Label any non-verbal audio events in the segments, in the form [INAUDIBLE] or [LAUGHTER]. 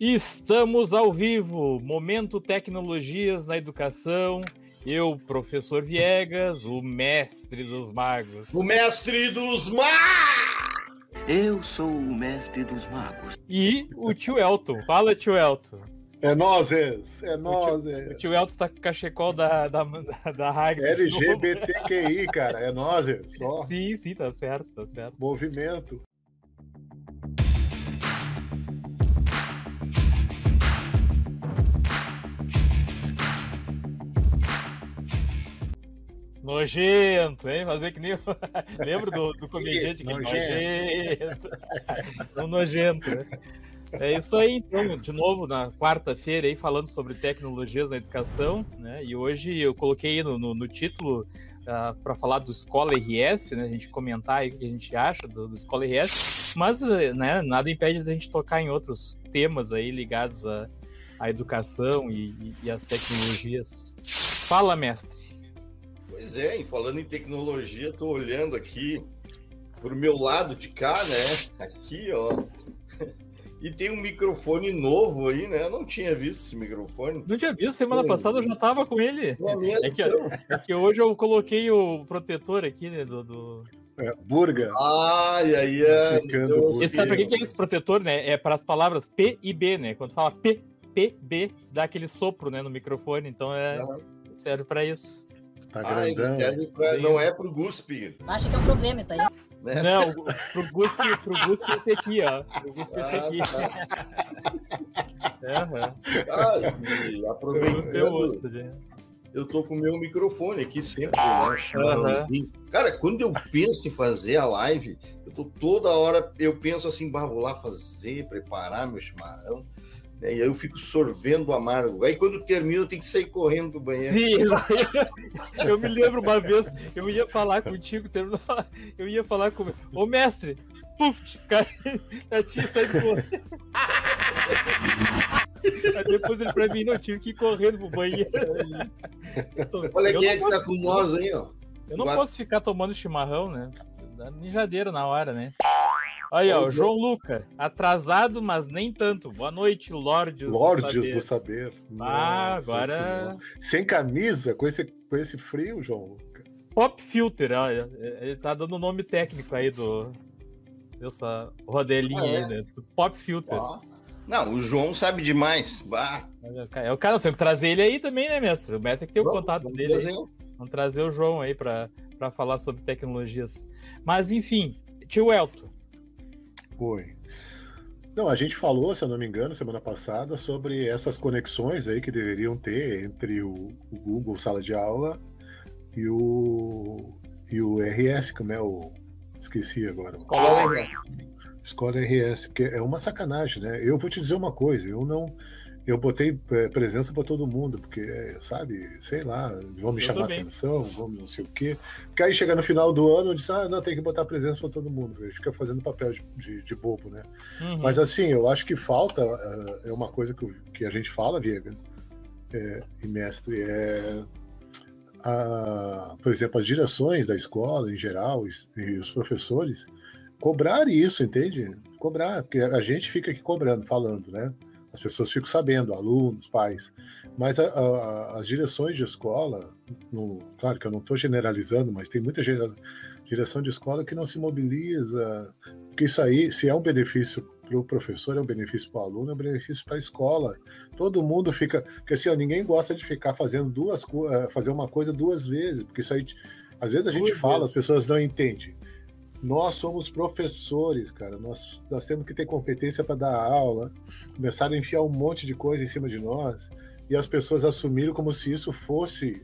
Estamos ao vivo, Momento Tecnologias na Educação. Eu, professor Viegas, o mestre dos magos. O mestre dos magos! Eu sou o mestre dos magos. E o tio Elton. Fala, tio Elton. É nozes, é nozes. O tio Elton tá com o cachecol da, da, da, da Ragnar. LGBTQI, cara, é nozes, só. Sim, sim, tá certo, tá certo. Movimento. Nojento, hein? Fazer que nem. [LAUGHS] Lembro do, do comediante que Nojento. nojento. [LAUGHS] Um nojento, né? É isso aí, então, de novo, na quarta-feira, aí, falando sobre tecnologias na educação, né? E hoje eu coloquei no, no, no título uh, para falar do Escola RS, né? A gente comentar aí o que a gente acha do, do Escola RS, mas né, nada impede da gente tocar em outros temas aí ligados à, à educação e, e, e às tecnologias. Fala, mestre. Pois é, e falando em tecnologia, tô olhando aqui pro meu lado de cá, né? Aqui, ó. [LAUGHS] E tem um microfone novo aí, né? Eu não tinha visto esse microfone. Não tinha visto, semana Pô, passada eu já tava com ele. É É que, então? é que hoje eu coloquei o protetor aqui, né? Do, do... É, burga. Ai, aí é. Ficando então, E sabe Sim. que é esse protetor, né? É para as palavras P e B, né? Quando fala P, P, B, dá aquele sopro, né, no microfone. Então é serve para isso. Tá Ah, ele grandão. serve pra- não é pro Guspe, Acha que é um problema isso aí. né? Não, pro Guspe, pro Guspe esse aqui, ó. Pro Guspe esse Ah, aqui. tá. Aham. Ah, e é aproveitando, né? eu tô com o meu microfone aqui sempre, né? um chimarrãozinho. Cara, quando eu penso em fazer a live, eu tô toda hora, eu penso assim, bah, vou lá fazer, preparar meu chimarrão, né? e aí eu fico sorvendo amargo. Aí quando termina, eu tenho que sair correndo do banheiro. Sim, eu me lembro uma vez, eu ia falar contigo, terminou, eu ia falar com ô mestre, puf, cara, já tinha saído correndo. Aí depois ele pra mim, não, tive que ir correndo pro banheiro. Eu [LAUGHS] Olha eu quem é que posso- tá com nós aí, ó. Eu não Guarda- posso ficar tomando chimarrão, né? Dá mijadeira na hora, né? Aí, ó. João Luca, atrasado, mas nem tanto. Boa noite, Lordes. do Lordes Saber. do saber. Ah, Nossa agora. Senhora. Sem camisa, com esse, com esse frio, João. Pop Filter, olha. Ele tá dando o nome técnico aí do. Dessa rodelinha Ah, é? aí, né? Pop Filter. Não, o João sabe demais. Bah, É o cara, você tem que trazer ele aí também, né, mestre? O mestre é que tem o vamos- contato vamos dele. trazer. Vamos trazer o João aí pra, pra falar sobre tecnologias. Mas, enfim, tio Elton. Oi. Não, a gente falou, se eu não me engano, semana passada, sobre essas conexões aí que deveriam ter entre o, o Google Sala de Aula e o, e o RS, como é o. Esqueci agora. Qual é? Escola RS, porque é uma sacanagem, né? Eu vou te dizer uma coisa, eu não. Eu botei é, presença para todo mundo, porque, é, sabe, sei lá, vão me Eu chamar atenção, vão não sei o quê. Porque aí chega no final do ano, eu disse, ah, não, tem que botar presença para todo mundo. Ele fica fazendo papel de, de, de bobo, né? Uhum. Mas assim, eu acho que falta, eh, é uma coisa que, que a gente fala, Viega, é, e mestre, é, a- por exemplo, as direções da escola em geral e, e os professores cobrarem isso, entende? Cobrar, porque a gente fica aqui cobrando, falando, né? As pessoas ficam sabendo, alunos, pais, mas a- a- as direções de escola, no- claro que eu não estou generalizando, mas tem muita gera- direção de escola que não se mobiliza, porque isso aí, se é um benefício para o professor, é um benefício para o aluno, é um benefício para a escola. Todo mundo fica. Porque assim, ó, ninguém gosta de ficar fazendo duas eh, fazer uma coisa duas vezes, porque isso aí. Às vezes a gente Duas fala, vezes. as pessoas não entendem. Nós somos professores, cara. Nós, nós temos que ter competência para dar aula. Começaram a enfiar um monte de coisa em cima de nós e as pessoas assumiram como se isso fosse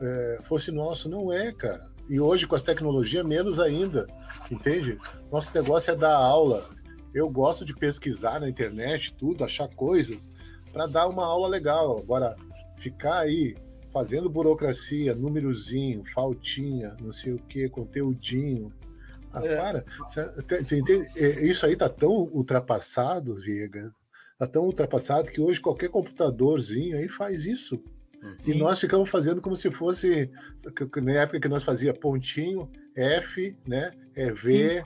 eh, fosse nosso. Não é, cara. E hoje, com as tecnologias, menos ainda. Entende? Nosso negócio é dar aula. Eu gosto de pesquisar na internet, tudo, achar coisas para dar uma aula legal. Agora, ficar aí fazendo burocracia, númerozinho, faltinha, não sei o que, conteúdinho. Ah, É. para. É, Isso aí tá tão ultrapassado, Viega. Tá tão ultrapassado que hoje qualquer computadorzinho aí faz isso. Sim. E nós ficamos fazendo como se fosse na época que nós fazia pontinho, F, né? É V,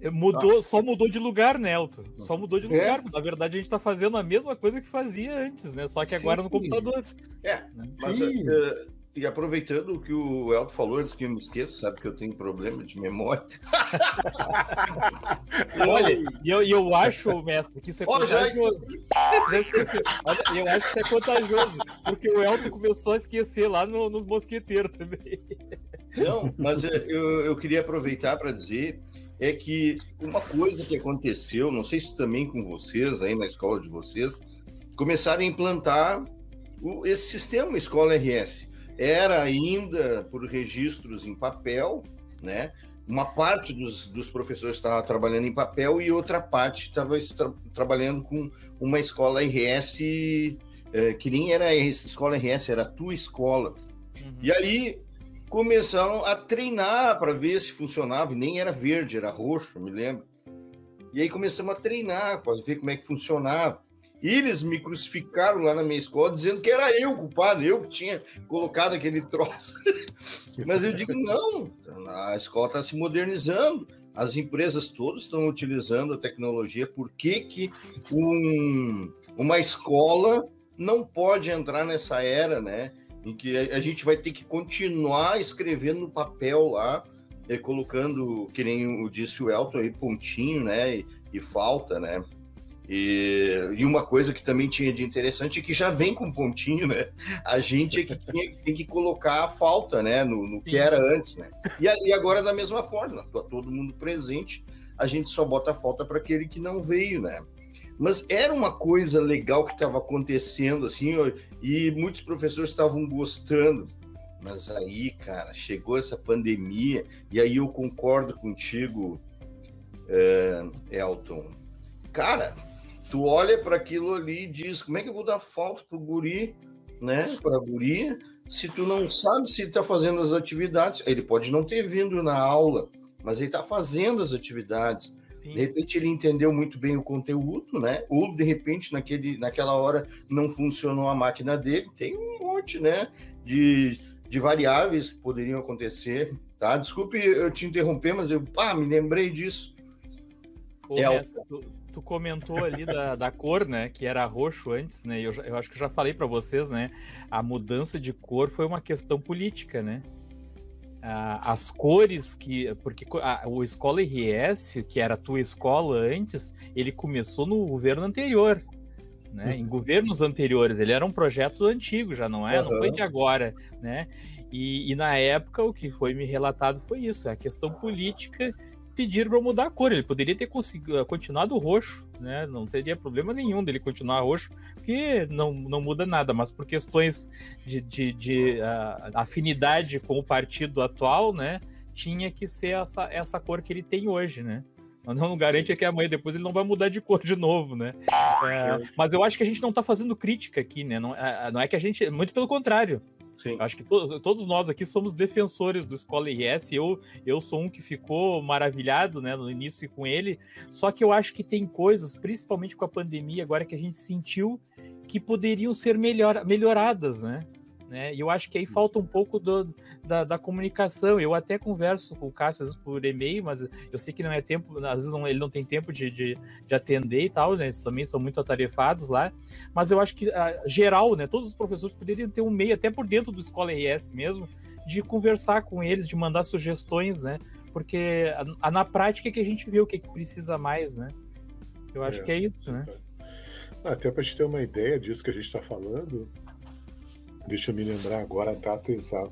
É, mudou, Nossa. só mudou de lugar, né, Elton? Só mudou de é. lugar. É. Na verdade, a gente tá fazendo a mesma coisa que fazia antes, né? Só que agora Sim. no computador. É, né? mas uh, e aproveitando o que o Elton falou, antes que eu me esqueça, sabe que eu tenho problema de memória. [LAUGHS] Olha, e eu, eu acho, mestre, que isso é oh, contagioso. Já esqueci. Olha, eu acho que isso é contagioso, porque o Elton começou a esquecer lá no, nos mosqueteiros também. Não, mas eu, eu queria aproveitar para dizer é que uma coisa que aconteceu, não sei se também com vocês aí na escola de vocês, começaram a implantar o, esse sistema Escola RS era ainda por registros em papel, né? Uma parte dos, dos professores estava trabalhando em papel e outra parte estava tra trabalhando com uma escola RS é, que nem era escola RS, era a tua escola. Uhum. E aí começaram a treinar para ver se funcionava, e nem era verde, era roxo, me lembro. E aí começamos a treinar para ver como é que funcionava. Eles me crucificaram lá na minha escola dizendo que era eu culpado, eu que tinha colocado aquele troço. [LAUGHS] Mas eu digo, não, a escola está se modernizando, as empresas todas estão utilizando a tecnologia, por que, que um, uma escola não pode entrar nessa era, né? Em que a, gente vai ter que continuar escrevendo no papel lá, eh, colocando, que nem o disse o Elton aí, pontinho, né? E, e falta, né? E, e, uma coisa que também tinha de interessante é que já vem com pontinho, né? A gente é que tinha, tem que colocar a falta, né? No, no que era antes, né? E, e agora da mesma forma, tá todo mundo presente, a gente só bota a falta para aquele que não veio, né? Mas era uma coisa legal que estava acontecendo, assim, e muitos professores estavam gostando. Mas aí, cara, chegou essa pandemia, e aí eu concordo contigo, é, Elton. Cara, tu olha para aquilo ali e diz: como é que eu vou dar falta pro guri, né? Para a guria, se tu não sabe se ele está fazendo as atividades. Ele pode não ter vindo na aula, mas ele está fazendo as atividades. Sim. De repente ele entendeu muito bem o conteúdo, né? Ou de repente naquele, naquela hora não funcionou a máquina dele. Tem um monte, né? De, de variáveis que poderiam acontecer, tá? Desculpe eu te interromper, mas eu ah, me lembrei disso. Ô, é, tu, tu comentou ali da, da cor, né? Que era roxo antes, né? Eu, eu acho que já falei para vocês, né? A mudança de cor foi uma questão política, né? as cores que. Porque a, o Escola RS, que era a tua escola antes, ele começou no governo anterior. Né? Em governos anteriores, ele era um projeto antigo, já não é? Uhum. Não foi de agora, né? E, e, na época o que foi me relatado foi isso, é a questão política pediram para mudar a cor. Ele poderia ter conseguido, continuado roxo, né? Não teria problema nenhum dele continuar roxo, porque não, não muda nada, mas por questões de, de, de uh, afinidade com o partido atual, né? Tinha que ser essa, essa cor que ele tem hoje, né? Mas não garante que amanhã depois ele não vai mudar de cor de novo, né? É, mas eu acho que a gente não está fazendo crítica aqui, né? Não, é, não é que a gente. Muito pelo contrário. Sim. Acho que to todos nós aqui somos defensores do Escola RS. Eu, eu sou um que ficou maravilhado né, no início com ele. Só que eu acho que tem coisas, principalmente com a pandemia, agora que a gente sentiu que poderiam ser melhor, melhoradas, né? Né? E eu acho que aí falta um pouco do, da, da, comunicação. Eu até converso com o Cássio às vezes por e-mail, mas eu sei que não é tempo, às vezes não, ele não tem tempo de, de, de, atender e tal, né? Eles também são muito atarefados lá. Mas eu acho que, a, geral, né? Todos os professores poderiam ter um meio, até por dentro do Escola RS mesmo, de conversar com eles, de mandar sugestões, né? Porque a, a, na prática é que a gente vê o que, é que precisa mais, né? Eu acho é, que é isso, né? Até para a gente ter uma ideia disso que a gente está falando, Deixa eu me lembrar agora a data exata.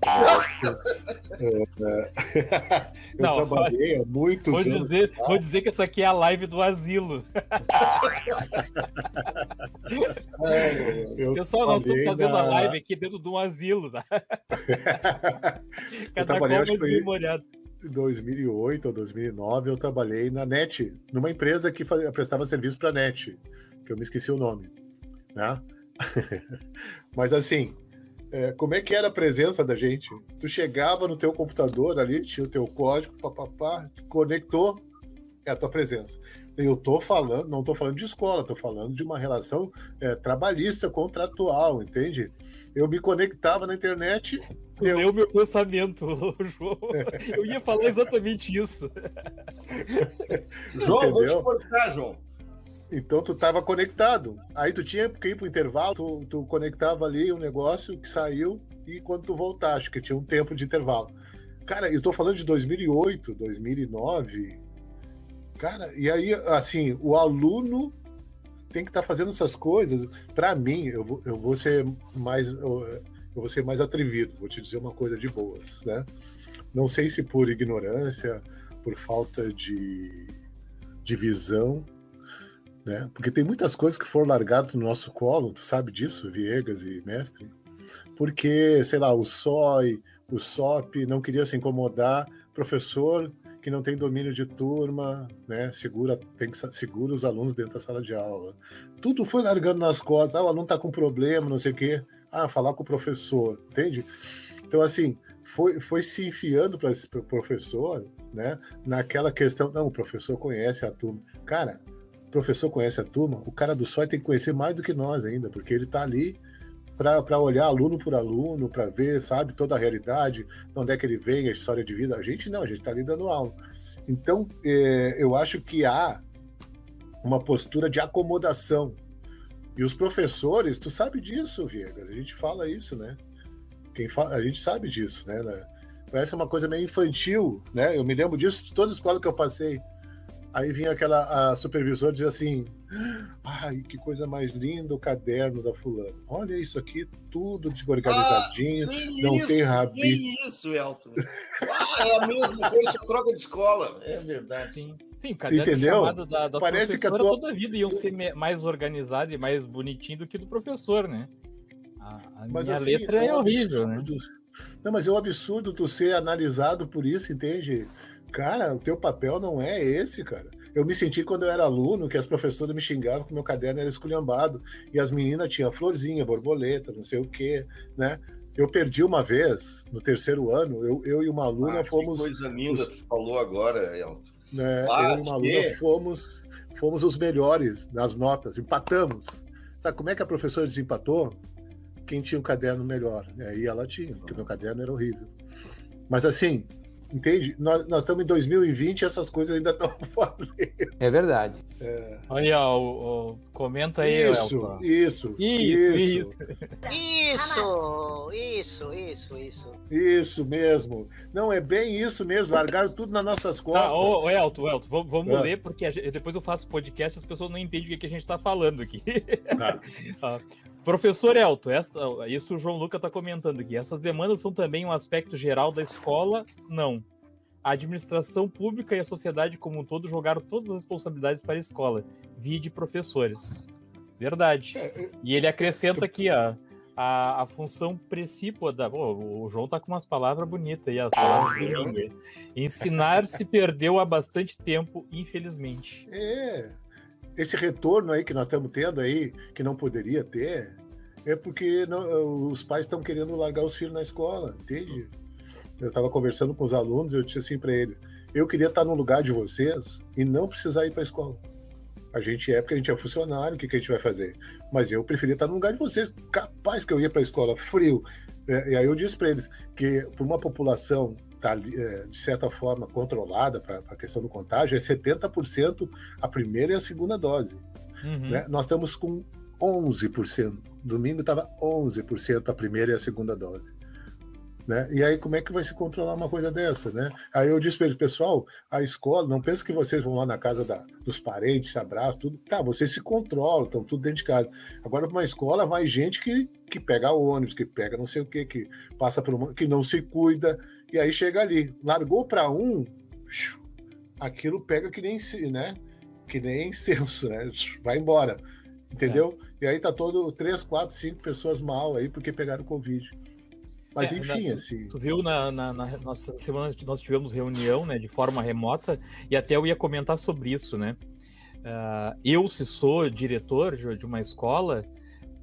Eu, é, [LAUGHS] eu Não, trabalhei há muitos vou anos. Dizer, vou dizer que essa aqui é a live do asilo. [LAUGHS] É, eu Pessoal, nós estamos fazendo na... a live aqui dentro de um asilo. Tá? [LAUGHS] Cada qual mais memoriado. Em 2008 ou 2009, eu trabalhei na NET, numa empresa que fazia, prestava serviço para a NET, que eu me esqueci o nome. Né? Mas assim, é, como é que era a presença da gente? Tu chegava no teu computador ali, tinha o teu código, papapá, conectou, é a tua presença. Eu tô falando, não tô falando de escola, tô falando de uma relação é, trabalhista, contratual, entende? Eu me conectava na internet. Tu eu... leu meu pensamento, [LAUGHS] João. Eu ia falar exatamente isso. João, Entendeu? vou te cortar, João. Então tu estava conectado. Aí tu tinha que ir pro intervalo, tu, tu conectava ali um negócio que saiu e quando tu voltaste, que tinha um tempo de intervalo. Cara, eu tô falando de 2008, 2009. Cara, e aí, assim, o aluno tem que estar tá fazendo essas coisas. Para mim, eu vou, eu vou ser mais eu, vou ser mais atrevido, vou te dizer uma coisa de boas, né? Não sei se por ignorância, por falta de, de visão, né? Porque tem muitas coisas que foram largadas no nosso colo, tu sabe disso, Viegas e Mestre? Porque, sei lá, o SOI, o SOP não queria se incomodar, professor que não tem domínio de turma, né? Segura, tem que segura os alunos dentro da sala de aula. Tudo foi largando nas costas. Ah, o aluno está com problema, não sei o quê. Ah, falar com o professor, entende? Então, assim, foi, foi se enfiando para pro professor, né? Naquela questão, não, o professor conhece a turma. Cara, professor conhece a turma, o cara do SOI tem que conhecer mais do que nós ainda, porque ele está ali para olhar aluno por aluno, para ver, sabe, toda a realidade, de onde é que ele vem, a história de vida. A gente não, a gente está ali dando aula. Então, é, eu acho que há uma postura de acomodação. E os professores, tu sabe disso, Viegas, a gente fala isso, né? Quem fala, a gente sabe disso, né? Parece uma coisa meio infantil, né? Eu me lembro disso de toda escola que eu passei. Aí vinha aquela a supervisora dizer assim: Ai, que coisa mais linda o caderno da fulana. Olha isso aqui, tudo organizadinho, ah, não isso, tem rabisco. Que isso, Elton. Ah, é a mesma coisa, só troca de escola. É verdade. Sim. Sim, o caderno Entendeu? da, da Parece que a tua... toda a vida iam ser mais organizado e mais bonitinho do que do professor, né? A, a mas, minha assim, letra é, é horrível, né? Não, mas é um absurdo tu ser analisado por isso, entende? Cara, o teu papel não é esse, cara. Eu me senti quando eu era aluno que as professoras me xingavam que meu caderno era esculhambado e as meninas tinham florzinha, borboleta, não sei o quê, né? Eu perdi uma vez, no terceiro ano, eu, eu e uma aluna ah, fomos. Que coisa linda, os... tu falou agora, Elton. Né, ah, eu e uma aluna fomos, fomos os melhores nas notas, empatamos. Sabe como é que a professora desempatou? Quem tinha o um caderno melhor. E aí ela tinha, porque o meu caderno era horrível. Mas assim, Entende? Nós, nós estamos em 2020 e essas coisas ainda estão [LAUGHS] valendo. É verdade. É. Olha, o, o, comenta aí, isso, Elton. Isso, isso, isso. Isso, isso, isso, isso. Isso mesmo. Não, é bem isso mesmo. Largaram tudo nas nossas costas. Tá, ô, ô Elton, Elton, vamos, vamos é. ler, porque depois eu faço podcast e as pessoas não entendem o que, que a gente está falando aqui. Tá. [LAUGHS] ah, Professor Elton, essa, isso o João Luca está comentando aqui. Essas demandas são também um aspecto geral da escola? Não. A administração pública e a sociedade como um todo jogaram todas as responsabilidades para a escola, via de professores. Verdade. É, é, e ele acrescenta aqui a, a, a função precípua da. Oh, o João tá com umas palavras bonitas aí, as palavras do domingo. Ensinar se perdeu há bastante tempo, infelizmente. É esse retorno aí que nós estamos tendo aí, que não poderia ter, é porque não, os pais estão querendo largar os filhos na escola, entende? Eu estava conversando com os alunos, eu disse assim para eles: eu queria estar no lugar de vocês e não precisar ir para a escola. A gente é porque a gente é funcionário, o que, que a gente vai fazer? Mas eu preferia estar no lugar de vocês, capaz que eu ia para a escola frio. É, e aí eu disse para eles que, por uma população está, é, de certa forma, controlada para a questão do contágio, é 70% a primeira e a segunda dose. Uhum. Né? Nós estamos com 11%. Domingo estava 11% a primeira e a segunda dose. Né? E aí, como é que vai se controlar uma coisa dessa? Né? Aí eu disse para ele, pessoal, a escola, não pensa que vocês vão lá na casa da, dos parentes, se abraçam, tudo. Tá, vocês se controlam, estão tudo dentro de casa. Agora, para uma escola, vai gente que, que pega ônibus, que pega não sei o quê, que passa por uma, que não se cuida, e aí chega ali, largou para um, aquilo pega que nem, né? Que nem [LAUGHS] incenso, né? Vai embora, entendeu? É. E aí tá todo três, quatro, cinco pessoas mal aí porque pegaram Covid. Mas é, enfim, na, assim. Tu viu na, na, na, nossa semana nós tivemos reunião, né, de forma remota, e até eu ia comentar sobre isso, né? Uh, eu, se sou diretor de uma escola,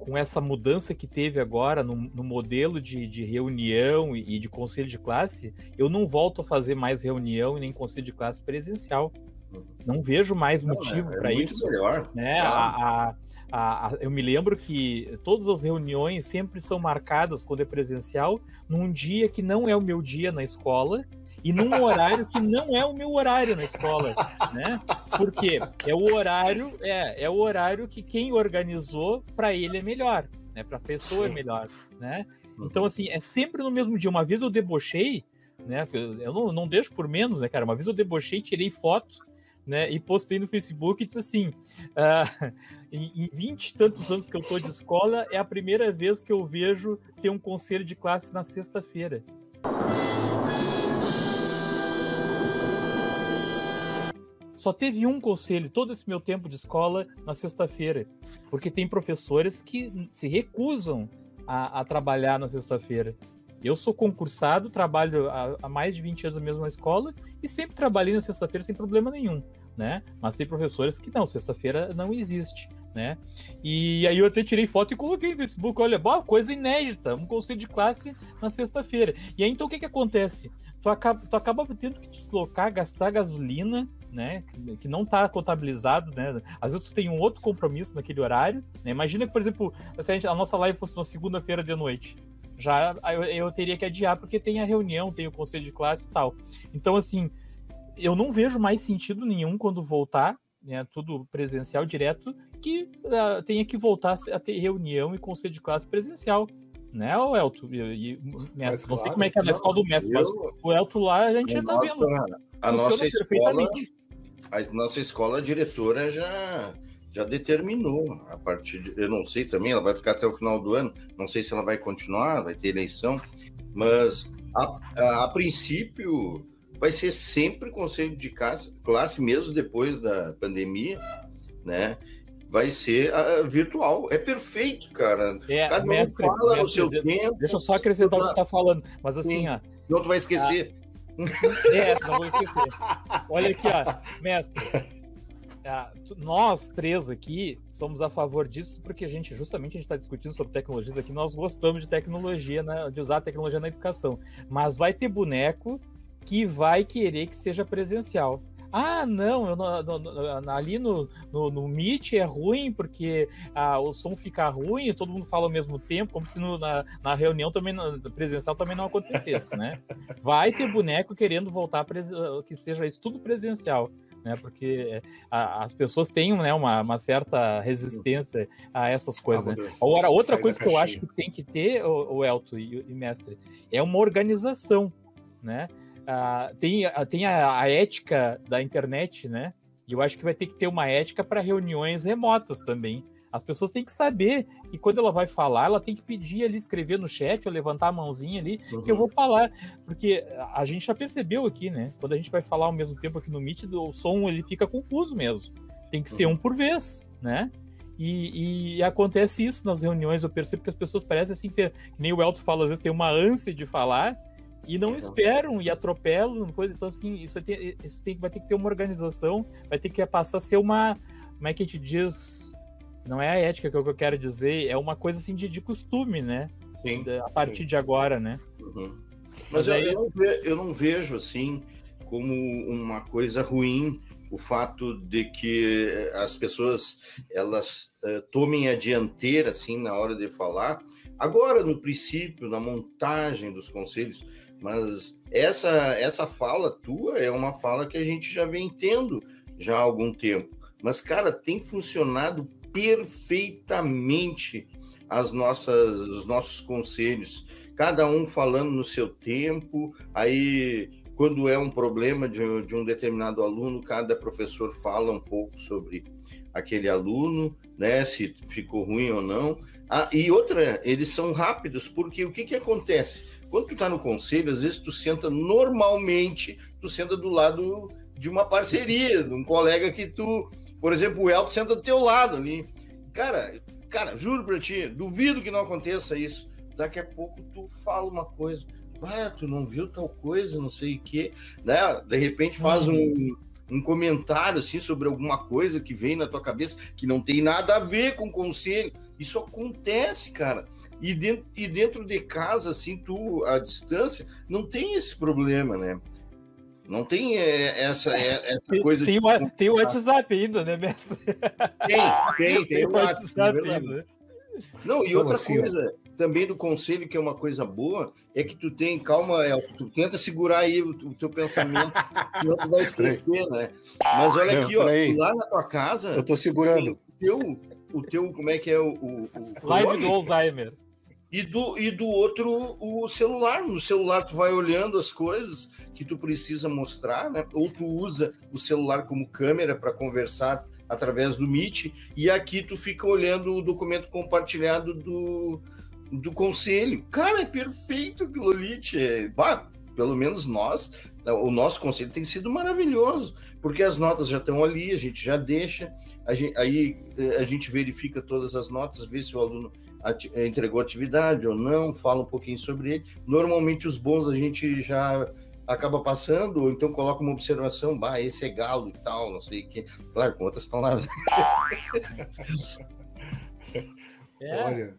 com essa mudança que teve agora no, no modelo de, de reunião e, e, de conselho de classe, eu não volto a fazer mais reunião e nem conselho de classe presencial. Não vejo mais motivo é para isso. Melhor. Né? A, a, a, eu me lembro que todas as reuniões sempre são marcadas quando é presencial num dia que não é o meu dia na escola e num horário que não é o meu horário na escola, né? Porque é o horário, é, é o horário que quem organizou para ele é melhor, né? Para a pessoa é melhor, né? Então uhum. assim, é sempre no mesmo dia. Uma vez eu debochei, né? Eu não, não deixo por menos, né, cara? Uma vez eu debochei, tirei foto né, e postei no Facebook e disse assim: [LAUGHS] uh, em, vinte e tantos anos que eu tô de escola, é a primeira vez que eu vejo ter um conselho de classe na sexta-feira. Só teve um conselho todo esse meu tempo de escola na sexta-feira, porque tem professores que se recusam a, a trabalhar na sexta-feira. Eu sou concursado, trabalho há, há, mais de 20 anos na mesma escola e sempre trabalhei na sexta-feira sem problema nenhum, né? Mas tem professores que não, sexta-feira não existe, né? E aí eu até tirei foto e coloquei no Facebook, olha, boa, coisa inédita, um conselho de classe na sexta-feira. E aí então o que que acontece? Tu acaba, tu acaba tendo que deslocar, gastar gasolina, né? Que, não está contabilizado, né? Às vezes tu tem um outro compromisso naquele horário, né? Imagina que, por exemplo, se a, gente, a nossa live fosse na segunda-feira de noite já eu, eu teria que adiar porque tem a reunião, tem o conselho de classe e tal. Então, assim, eu não vejo mais sentido nenhum quando voltar, né, tudo presencial direto, que uh, tenha que voltar a ter reunião e conselho de classe presencial. Né, o Elton? E, mestre, não sei como é que é na escola do mestre, eu, mas o Elton lá a gente já tá vendo. A nossa escola, a nossa escola a diretora já já determinou a partir de, eu não sei também, ela vai ficar até o final do ano, não sei se ela vai continuar, vai ter eleição, mas a, a, a princípio vai ser sempre conselho de classe, classe mesmo depois da pandemia, né? Vai ser uh, virtual. É perfeito, cara. É, Cada mestre, um fala mestre, o seu de, tempo. Deixa eu só acrescentar o que você está falando. Mas assim, Sim. ó. Não, tu vai esquecer. É, não vou esquecer. Olha aqui, ó, mestre. É, nós três aqui somos a favor disso porque a gente justamente a gente está discutindo sobre tecnologias aqui nós gostamos de tecnologia né, de usar a tecnologia na educação mas vai ter boneco que vai querer que seja presencial ah, não, ali no, no, no, Meet é ruim porque ah, o som fica ruim, todo mundo fala ao mesmo tempo, como se no, na, na reunião também, presencial também não acontecesse, né? Vai ter boneco querendo voltar, que seja isso tudo presencial né? Porque a, as pessoas têm né, uma, uma, certa resistência a essas coisas. Ah, né? Agora, outra coisa que eu acho que tem que ter, o, o Elton e, e mestre, é uma organização, né? Ah, tem tem a, a ética da internet, né? E eu acho que vai ter que ter uma ética para reuniões remotas também. As pessoas têm que saber que quando ela vai falar, ela tem que pedir ali, escrever no chat ou levantar a mãozinha ali, uhum. que eu vou falar. Porque a gente já percebeu aqui, né? Quando a gente vai falar ao mesmo tempo aqui no Meet, o som ele fica confuso mesmo. Tem que uhum. ser um por vez, né? E, e, acontece isso nas reuniões. Eu percebo que as pessoas parecem assim, que, nem o Elton fala, às vezes tem uma ânsia de falar e não esperam e atropelam. Coisa. Então, assim, isso, tem, isso tem, vai ter que ter uma organização, vai ter que passar a ser uma. Como é que a gente diz? Não é a ética que eu quero dizer, é uma coisa assim de, de costume, né? Sim. A partir sim. de agora, né? Uhum. Mas, Mas eu, é eu, não vejo, eu não vejo assim como uma coisa ruim o fato de que as pessoas elas uh, tomem a dianteira assim na hora de falar. Agora no princípio, na montagem dos conselhos, mas essa essa fala tua é uma fala que a gente já vem tendo já há algum tempo. Mas cara, tem funcionado perfeitamente as nossas, os nossos conselhos, cada um falando no seu tempo, aí quando é um problema de, de um determinado aluno, cada professor fala um pouco sobre aquele aluno, né, se ficou ruim ou não. Ah, e outra, eles são rápidos, porque o que, que acontece? Quando tu tá no conselho, às vezes tu senta normalmente, tu senta do lado de uma parceria, de um colega que tu por exemplo, o Elton senta do teu lado ali. Cara, cara, juro pra ti, duvido que não aconteça isso. Daqui a pouco tu fala uma coisa. Ah, tu não viu tal coisa, não sei o quê. Né? De repente faz uhum. um, um comentário assim sobre alguma coisa que vem na tua cabeça que não tem nada a ver com o conselho. Isso acontece, cara. E dentro, e dentro de casa, assim, tu, à distância, não tem esse problema, né? Não tem é, essa, é, essa tem, coisa. Tem, de... tem o WhatsApp ainda, né, mestre? Tem, tem, tem, tem o WhatsApp. ainda. Não, e outra assim, coisa também do conselho, que é uma coisa boa, é que tu tem, calma, El, tu tenta segurar aí o, o teu pensamento, [LAUGHS] senão tu vai esquecer, né? Mas olha aqui, ó, lá na tua casa. Eu tô segurando. O teu, o teu, como é que é o. o, o Live do Alzheimer. E do, e do outro, o celular. No celular, tu vai olhando as coisas que tu precisa mostrar, né? Ou tu usa o celular como câmera para conversar através do Meet, e aqui tu fica olhando o documento compartilhado do, do conselho. Cara, é perfeito aquilo ali. Bah, pelo menos nós, o nosso conselho tem sido maravilhoso, porque as notas já estão ali, a gente já deixa, a gente, aí eh, a gente verifica todas as notas, vê se o aluno eh, entregou atividade ou não, fala um pouquinho sobre ele. Normalmente os bons a gente já acaba passando, ou então coloca uma observação, bah, esse é galo e tal, não sei o que. Claro, com outras palavras. É. Olha,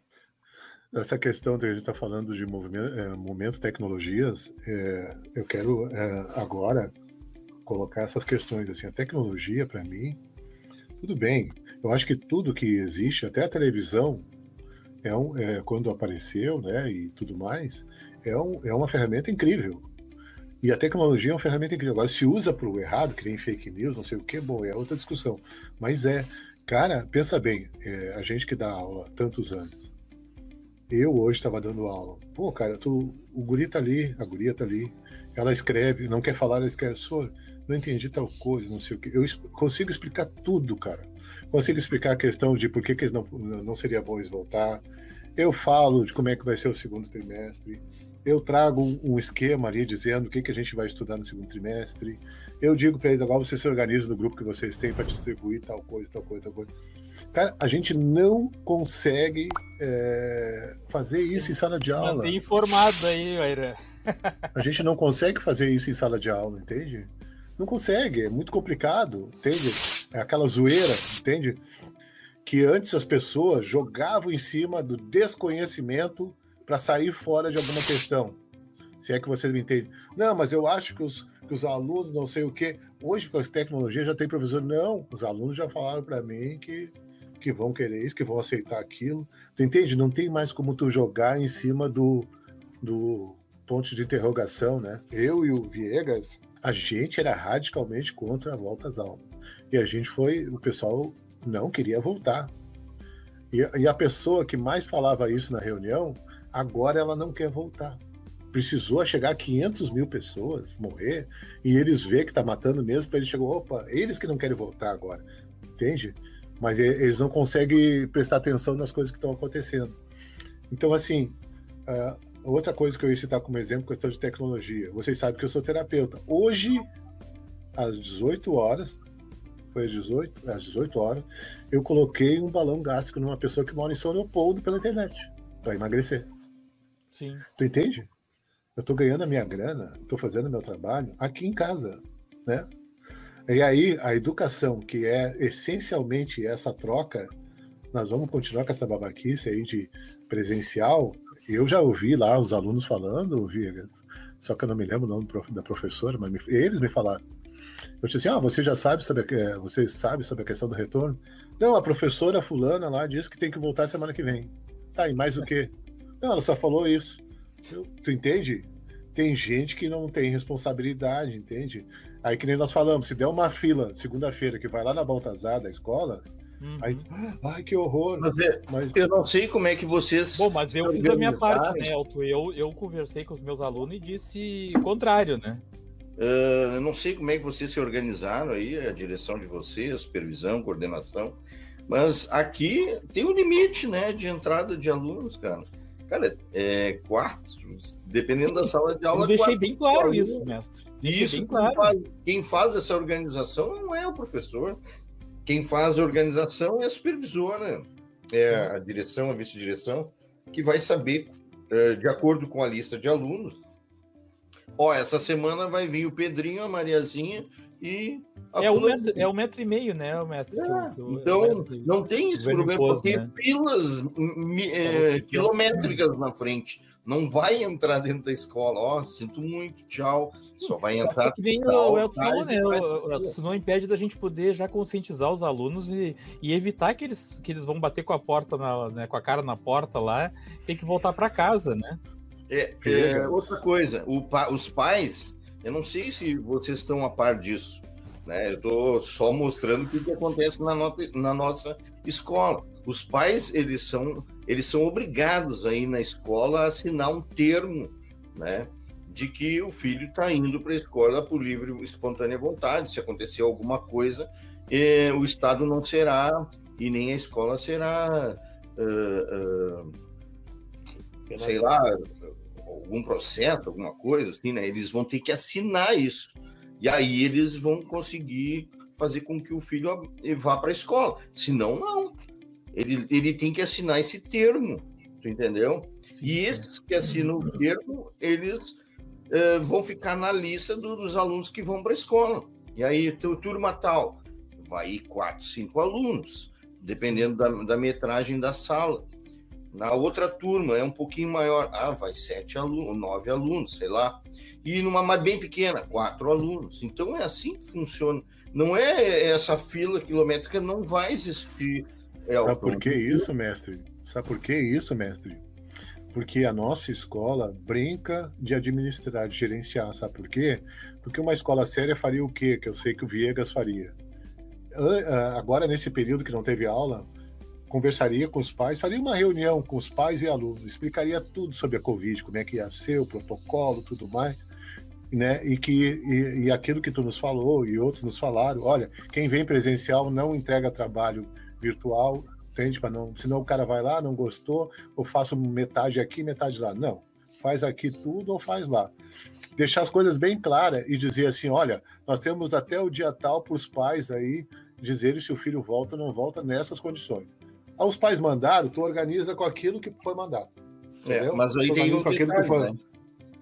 essa questão que a gente está falando de movimento, é, momento tecnologias, é, eu quero é, agora colocar essas questões assim. A tecnologia, para mim, tudo bem. Eu acho que tudo que existe, até a televisão, é um, é, quando apareceu, né, e tudo mais, é, um, é uma ferramenta incrível. E a tecnologia é uma ferramenta incrível. Agora, se usa para o errado, que nem fake news, não sei o que, bom, é outra discussão. Mas é, cara, pensa bem, é, a gente que dá aula tantos anos, eu hoje estava dando aula. Pô, cara, tu, o guri tá ali, a guria tá ali, ela escreve, não quer falar, ela escreve, não entendi tal coisa, não sei o que. Eu consigo explicar tudo, cara. Consigo explicar a questão de por que, que não, não seria bom eles voltar. Eu falo de como é que vai ser o segundo trimestre eu trago um esquema ali dizendo o que, que a gente vai estudar no segundo trimestre. Eu digo para eles agora você se organiza no grupo que vocês têm para distribuir tal coisa, tal coisa, tal coisa. Cara, a gente não consegue é, fazer isso em sala de aula. Tem informado aí, Aira. a gente não consegue fazer isso em sala de aula, entende? Não consegue, é muito complicado, entende? É aquela zoeira, entende? Que antes as pessoas jogavam em cima do desconhecimento para sair fora de alguma questão. Se é que vocês me entendem. Não, mas eu acho que os, que os alunos, não sei o quê. Hoje, com as tecnologias, já tem professor. Não, os alunos já falaram para mim que, que vão querer isso, que vão aceitar aquilo. Tu entende? Não tem mais como tu jogar em cima do, do ponto de interrogação, né? Eu e o Viegas, a gente era radicalmente contra a volta às aulas. E a gente foi, o pessoal não queria voltar. E, e a pessoa que mais falava isso na reunião Agora ela não quer voltar. Precisou chegar a 500 mil pessoas morrer e eles vê que está matando mesmo para chegar, opa, eles que não querem voltar agora, entende? Mas eles não conseguem prestar atenção nas coisas que estão acontecendo. Então, assim, uh, outra coisa que eu ia citar como exemplo, questão de tecnologia. Vocês sabem que eu sou terapeuta. Hoje, às 18 horas, foi às 18, às 18 horas, eu coloquei um balão gástrico numa pessoa que mora em São Leopoldo pela internet, para emagrecer. Sim. Tu entende? Eu estou ganhando a minha grana, estou fazendo meu trabalho aqui em casa, né? E aí a educação, que é essencialmente essa troca, nós vamos continuar com essa babaquice aí de presencial. Eu já ouvi lá os alunos falando, Vigas, só que eu não me lembro o nome da professora, mas me, eles me falaram. Eu disse assim: ah, você já sabe sobre a, você sabe sobre a questão do retorno? Não, a professora fulana lá disse que tem que voltar semana que vem. Tá, e mais o quê? [LAUGHS] Não, ela só falou isso. Tu entende? Tem gente que não tem responsabilidade, entende? Aí que nem nós falamos, se der uma fila segunda-feira que vai lá na Baltazar da escola, uhum. aí, ai que horror. Mas, é, mas, eu não sei como é que vocês. Bom, mas eu fiz a minha parte, né, Elton? Eu, eu conversei com os meus alunos e disse o contrário, né? Uh, eu não sei como é que vocês se organizaram aí, a direção de vocês, supervisão, coordenação, mas aqui tem um limite, né, de entrada de alunos, cara. Cara, é quartos, dependendo Sim, da sala de aula. Eu deixei bem claro isso, mestre. Deixei isso, claro. Quem faz, quem faz, essa organização não é o professor. Quem faz a organização é a supervisora, é a direção, a vice-direção, que vai saber, é, de acordo com a lista de alunos. Ó, essa semana vai vir o Pedrinho, a Mariazinha e. É um, metro, é um metro e meio, né, o mestre? É, que, que, então, não tem esse problema, impôs, porque né? filas é, quilométricas na frente. Não vai entrar dentro da escola, ó, sinto muito, tchau. Só vai entrar. Que nem o Elton falou, né? Isso não impede da gente poder já conscientizar os alunos e, e, evitar que eles, que eles vão bater com a porta, na, né, com a cara na porta lá, tem que voltar para casa, né? É, é, outra coisa, o, os pais, eu não sei se vocês estão a par disso, né? Eu estou só mostrando o que, que acontece na, no, na nossa escola. Os pais, eles são eles são obrigados aí na escola a assinar um termo, né, de que o filho está indo para a escola por livre e espontânea vontade. Se acontecer alguma coisa, eh, o Estado não será e nem a escola será, uh, uh, sei lá, algum processo, alguma coisa assim, né? Eles vão ter que assinar isso. E aí eles vão conseguir fazer com que o filho vá para a escola. Senão, não. Ele, ele tem que assinar esse termo, entendeu? Sim, e esses que assinam o termo, eles uh, vão ficar na lista do, dos alunos que vão para a escola. E aí, teu turma tal, vai quatro, cinco alunos, dependendo da, da metragem da sala. Na outra turma é um pouquinho maior, ah, vai sete alunos, nove alunos, sei lá. E numa bem pequena, quatro alunos. Então é assim que funciona. Não é essa fila quilométrica, não vai existir é, Sabe por que isso, mestre? Sabe por que isso, mestre? Porque a nossa escola brinca de administrar, de gerenciar. Sabe por quê? Porque uma escola séria faria o quê? Que eu sei que o Viegas faria. Agora, nesse período que não teve aula, conversaria com os pais, faria uma reunião com os pais e alunos, explicaria tudo sobre a Covid, como é que ia ser, o protocolo, tudo mais. Né? E que e, e aquilo que tu nos falou e outros nos falaram, olha, quem vem presencial não entrega trabalho virtual, entende? Para não, senão o cara vai lá, não gostou, ou faço metade aqui, metade lá. Não, faz aqui tudo ou faz lá. Deixar as coisas bem claras e dizer assim, olha, nós temos até o dia tal para os pais aí dizerem se o filho volta ou não volta nessas condições. Ah, os pais mandaram, tu organiza com aquilo que foi mandado. É, mas aí tem um com aquilo que foi, né?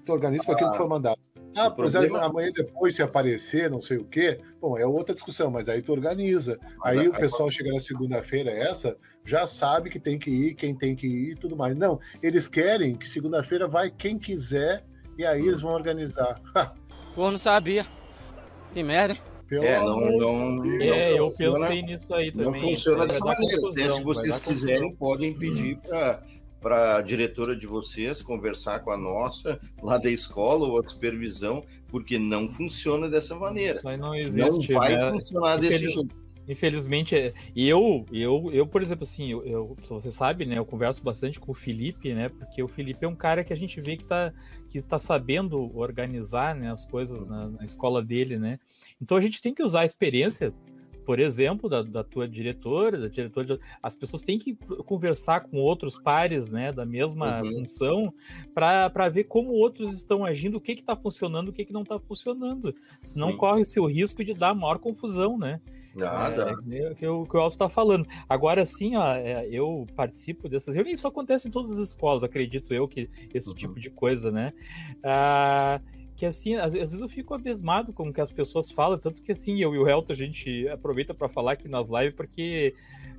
Tu organiza ah, com aquilo que foi mandado. Ah, pois é, amanhã depois, se aparecer, não sei o quê, bom, é outra discussão, mas aí tu organiza. Mas aí, o pessoal chega na segunda-feira, essa, já sabe que tem que ir, quem tem que ir e tudo mais. Não, eles querem que segunda-feira vai quem quiser e aí eles vão organizar. [LAUGHS] Pô, não sabia. Que merda, é, não, não, é, eu pensei nisso aí também. Não funciona dessa maneira. Confusão, se vocês quiserem, podem pedir para para a diretora de vocês conversar com a nossa lá da escola ou a supervisão, porque não funciona dessa maneira. Isso aí não existe. Não vai né? funcionar desse jeito. Infelizmente, é, eu, eu, eu, por exemplo, assim, eu, eu, você sabe, né? Eu converso bastante com o Felipe, né? Porque o Felipe é um cara que a gente vê que está que tá sabendo organizar né, as coisas na, na escola dele, né? Então a gente tem que usar a experiência por exemplo, da, da tua diretora, da diretora, de... as pessoas têm que conversar com outros pares, né, da mesma uhum. função, para ver como outros estão agindo, o que está funcionando, o que, que não está funcionando. Senão Sim. corre-se o risco de dar maior confusão, né? Nada. É, é, que, o, que o Alto está falando. Agora sim, ó, é, eu participo dessas reuniões, isso acontece em todas as escolas, acredito eu, que esse uhum. tipo de coisa, né? Ah, que assim, às, vezes eu fico abismado com o que as pessoas falam, tanto que assim, eu e o Helton, a gente aproveita para falar aqui nas lives, porque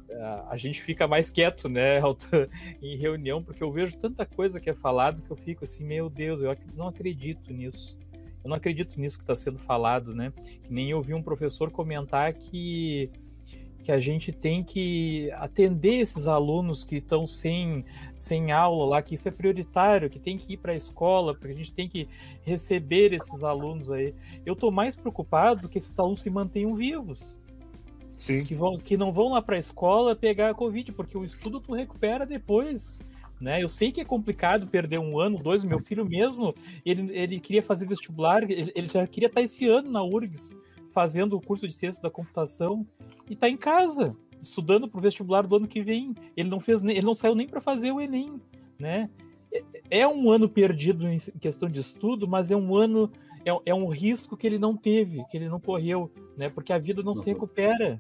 uh, a gente fica mais quieto, né, [LAUGHS] Helton, em reunião, porque eu vejo tanta coisa que é falado que eu fico assim, meu Deus, eu não acredito nisso. Eu não acredito nisso que está sendo falado, né? Que nem eu vi um professor comentar que que a gente tem que atender esses alunos que estão sem, sem aula lá, que isso é prioritário, que tem que ir para a escola, porque a gente tem que receber esses alunos aí. Eu estou mais preocupado que esses alunos se mantenham vivos. Sim. Que, vão, que não vão lá para a escola pegar a Covid, porque o estudo tu recupera depois. Né? Eu sei que é complicado perder um ano, dois. Meu filho mesmo, ele, ele queria fazer vestibular, ele, ele já queria estar esse ano na URGS fazendo o curso de ciências da computação e está em casa, estudando para o vestibular do ano que vem. Ele não fez, ele não saiu nem para fazer o Enem, né? É, é um ano perdido em questão de estudo, mas é um ano, é, é um risco que ele não teve, que ele não correu, né? Porque a vida não se uhum. recupera.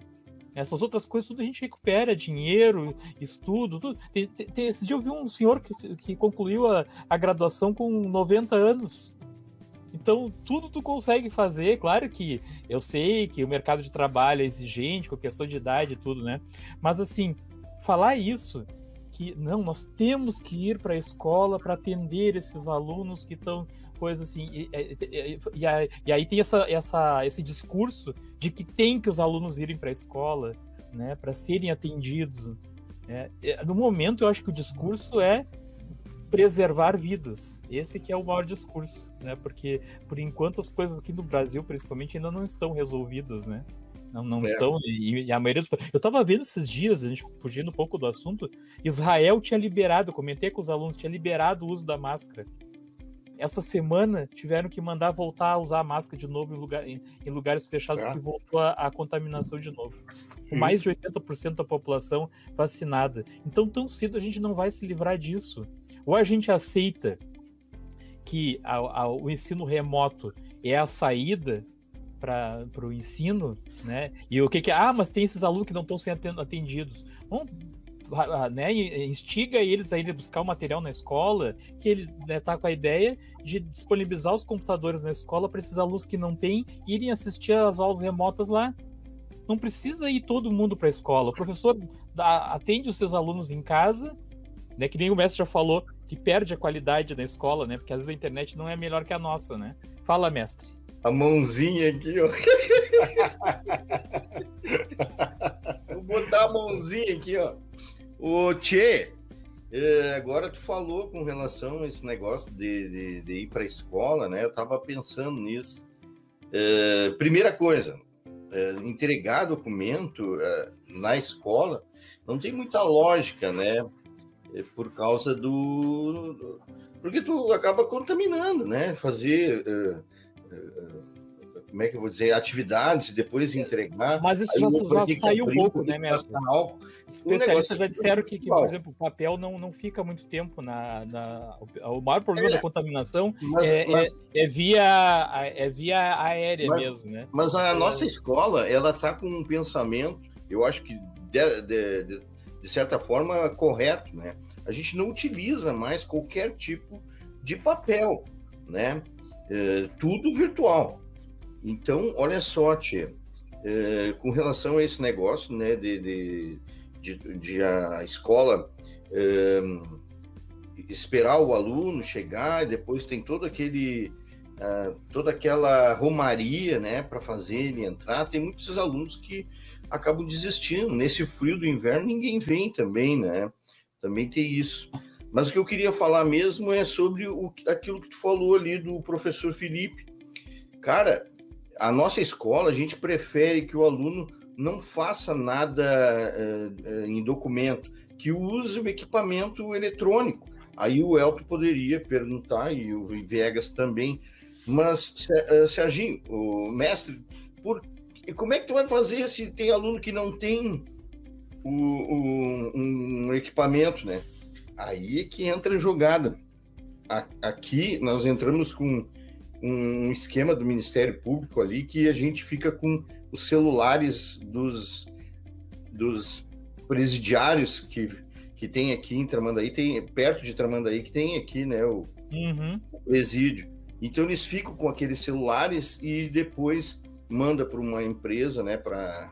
Essas outras coisas tudo a gente recupera, dinheiro, estudo, tudo. Tem, tem, esse dia eu vi um senhor que, que concluiu a, a graduação com 90 anos. Então, tudo tu consegue fazer. Claro que eu sei que o mercado de trabalho é exigente, com questão de idade e tudo, né? Mas, assim, falar isso, que não, nós temos que ir para a escola para atender esses alunos que estão coisa assim. E, e, e, e, aí tem essa, essa, esse discurso de que tem que os alunos irem para a escola, né, para serem atendidos. Né? No momento, eu acho que o discurso é preservar vidas. Esse que é o maior discurso, né? Porque por enquanto as coisas aqui no Brasil, principalmente, ainda não estão resolvidas, né? Não, não é. estão. E, e, a maioria dos... Eu estava vendo esses dias, a gente fugindo um pouco do assunto, Israel tinha liberado, comentei com os alunos, tinha liberado o uso da máscara essa semana tiveram que mandar voltar a usar a máscara de novo em, lugar, em, em lugares fechados, é. porque voltou a, a, contaminação de novo. Com mais de 80% da população vacinada. Então, tão cedo a gente não vai se livrar disso. Ou a gente aceita que a, a, o ensino remoto é a saída para o ensino, né? E o que que ah, mas tem esses alunos que não estão sendo atendidos. Bom, né, instiga eles a ir buscar o material na escola, que ele né, tá com a ideia de disponibilizar os computadores na escola para esses alunos que não têm irem assistir às aulas remotas lá. Não precisa ir todo mundo para a escola. O professor dá, atende os seus alunos em casa, né, que nem o mestre já falou, que perde a qualidade na escola, né? Porque às vezes a internet não é melhor que a nossa, né? Fala, mestre. A mãozinha aqui, ó. [LAUGHS] Vou botar a mãozinha aqui, ó. O Tchê, é, agora tu falou com relação a esse negócio de, de, de ir para a escola, né? Eu estava pensando nisso. É, primeira coisa, é, entregar documento é, na escola não tem muita lógica, né? É, por causa do, do, porque tu acaba contaminando, né? Fazer é, como é que eu vou dizer, atividades e depois entregar. Mas isso já, já saiu um pouco, né, mestre? Especialistas já disseram que, que, por exemplo, o papel não, não fica muito tempo na. na o maior problema é, da contaminação mas, é, mas, é, é, via, é via aérea mas, mesmo, né? Mas a nossa escola, ela está com um pensamento, eu acho que de, de, de, de certa forma correto, né? A gente não utiliza mais qualquer tipo de papel, né? É, tudo virtual. Então, olha só, tia, é, com relação a esse negócio, né, de, de, de, de a escola é, esperar o aluno chegar, e depois tem todo aquele, toda aquela romaria, né, para fazer ele entrar, tem muitos alunos que acabam desistindo. Nesse frio do inverno, ninguém vem também, né? Também tem isso. Mas o que eu queria falar mesmo é sobre o, aquilo que tu falou ali do professor Felipe. Cara, a nossa escola, a gente prefere que o aluno não faça nada uh, em documento, que use o equipamento eletrônico. Aí o Elton poderia perguntar, e o Viegas também, mas, uh, Serginho, o mestre, por, como é que tu vai fazer se tem aluno que não tem o, o, um equipamento, né? Aí é que entra a jogada. Aqui nós entramos com um esquema do Ministério Público ali que a gente fica com os celulares dos, dos presidiários que, que tem aqui em Tramandaí, tem perto de Tramandaí, que tem aqui, né, o, uhum. o presídio. Então eles ficam com aqueles celulares e depois manda para uma empresa, né, para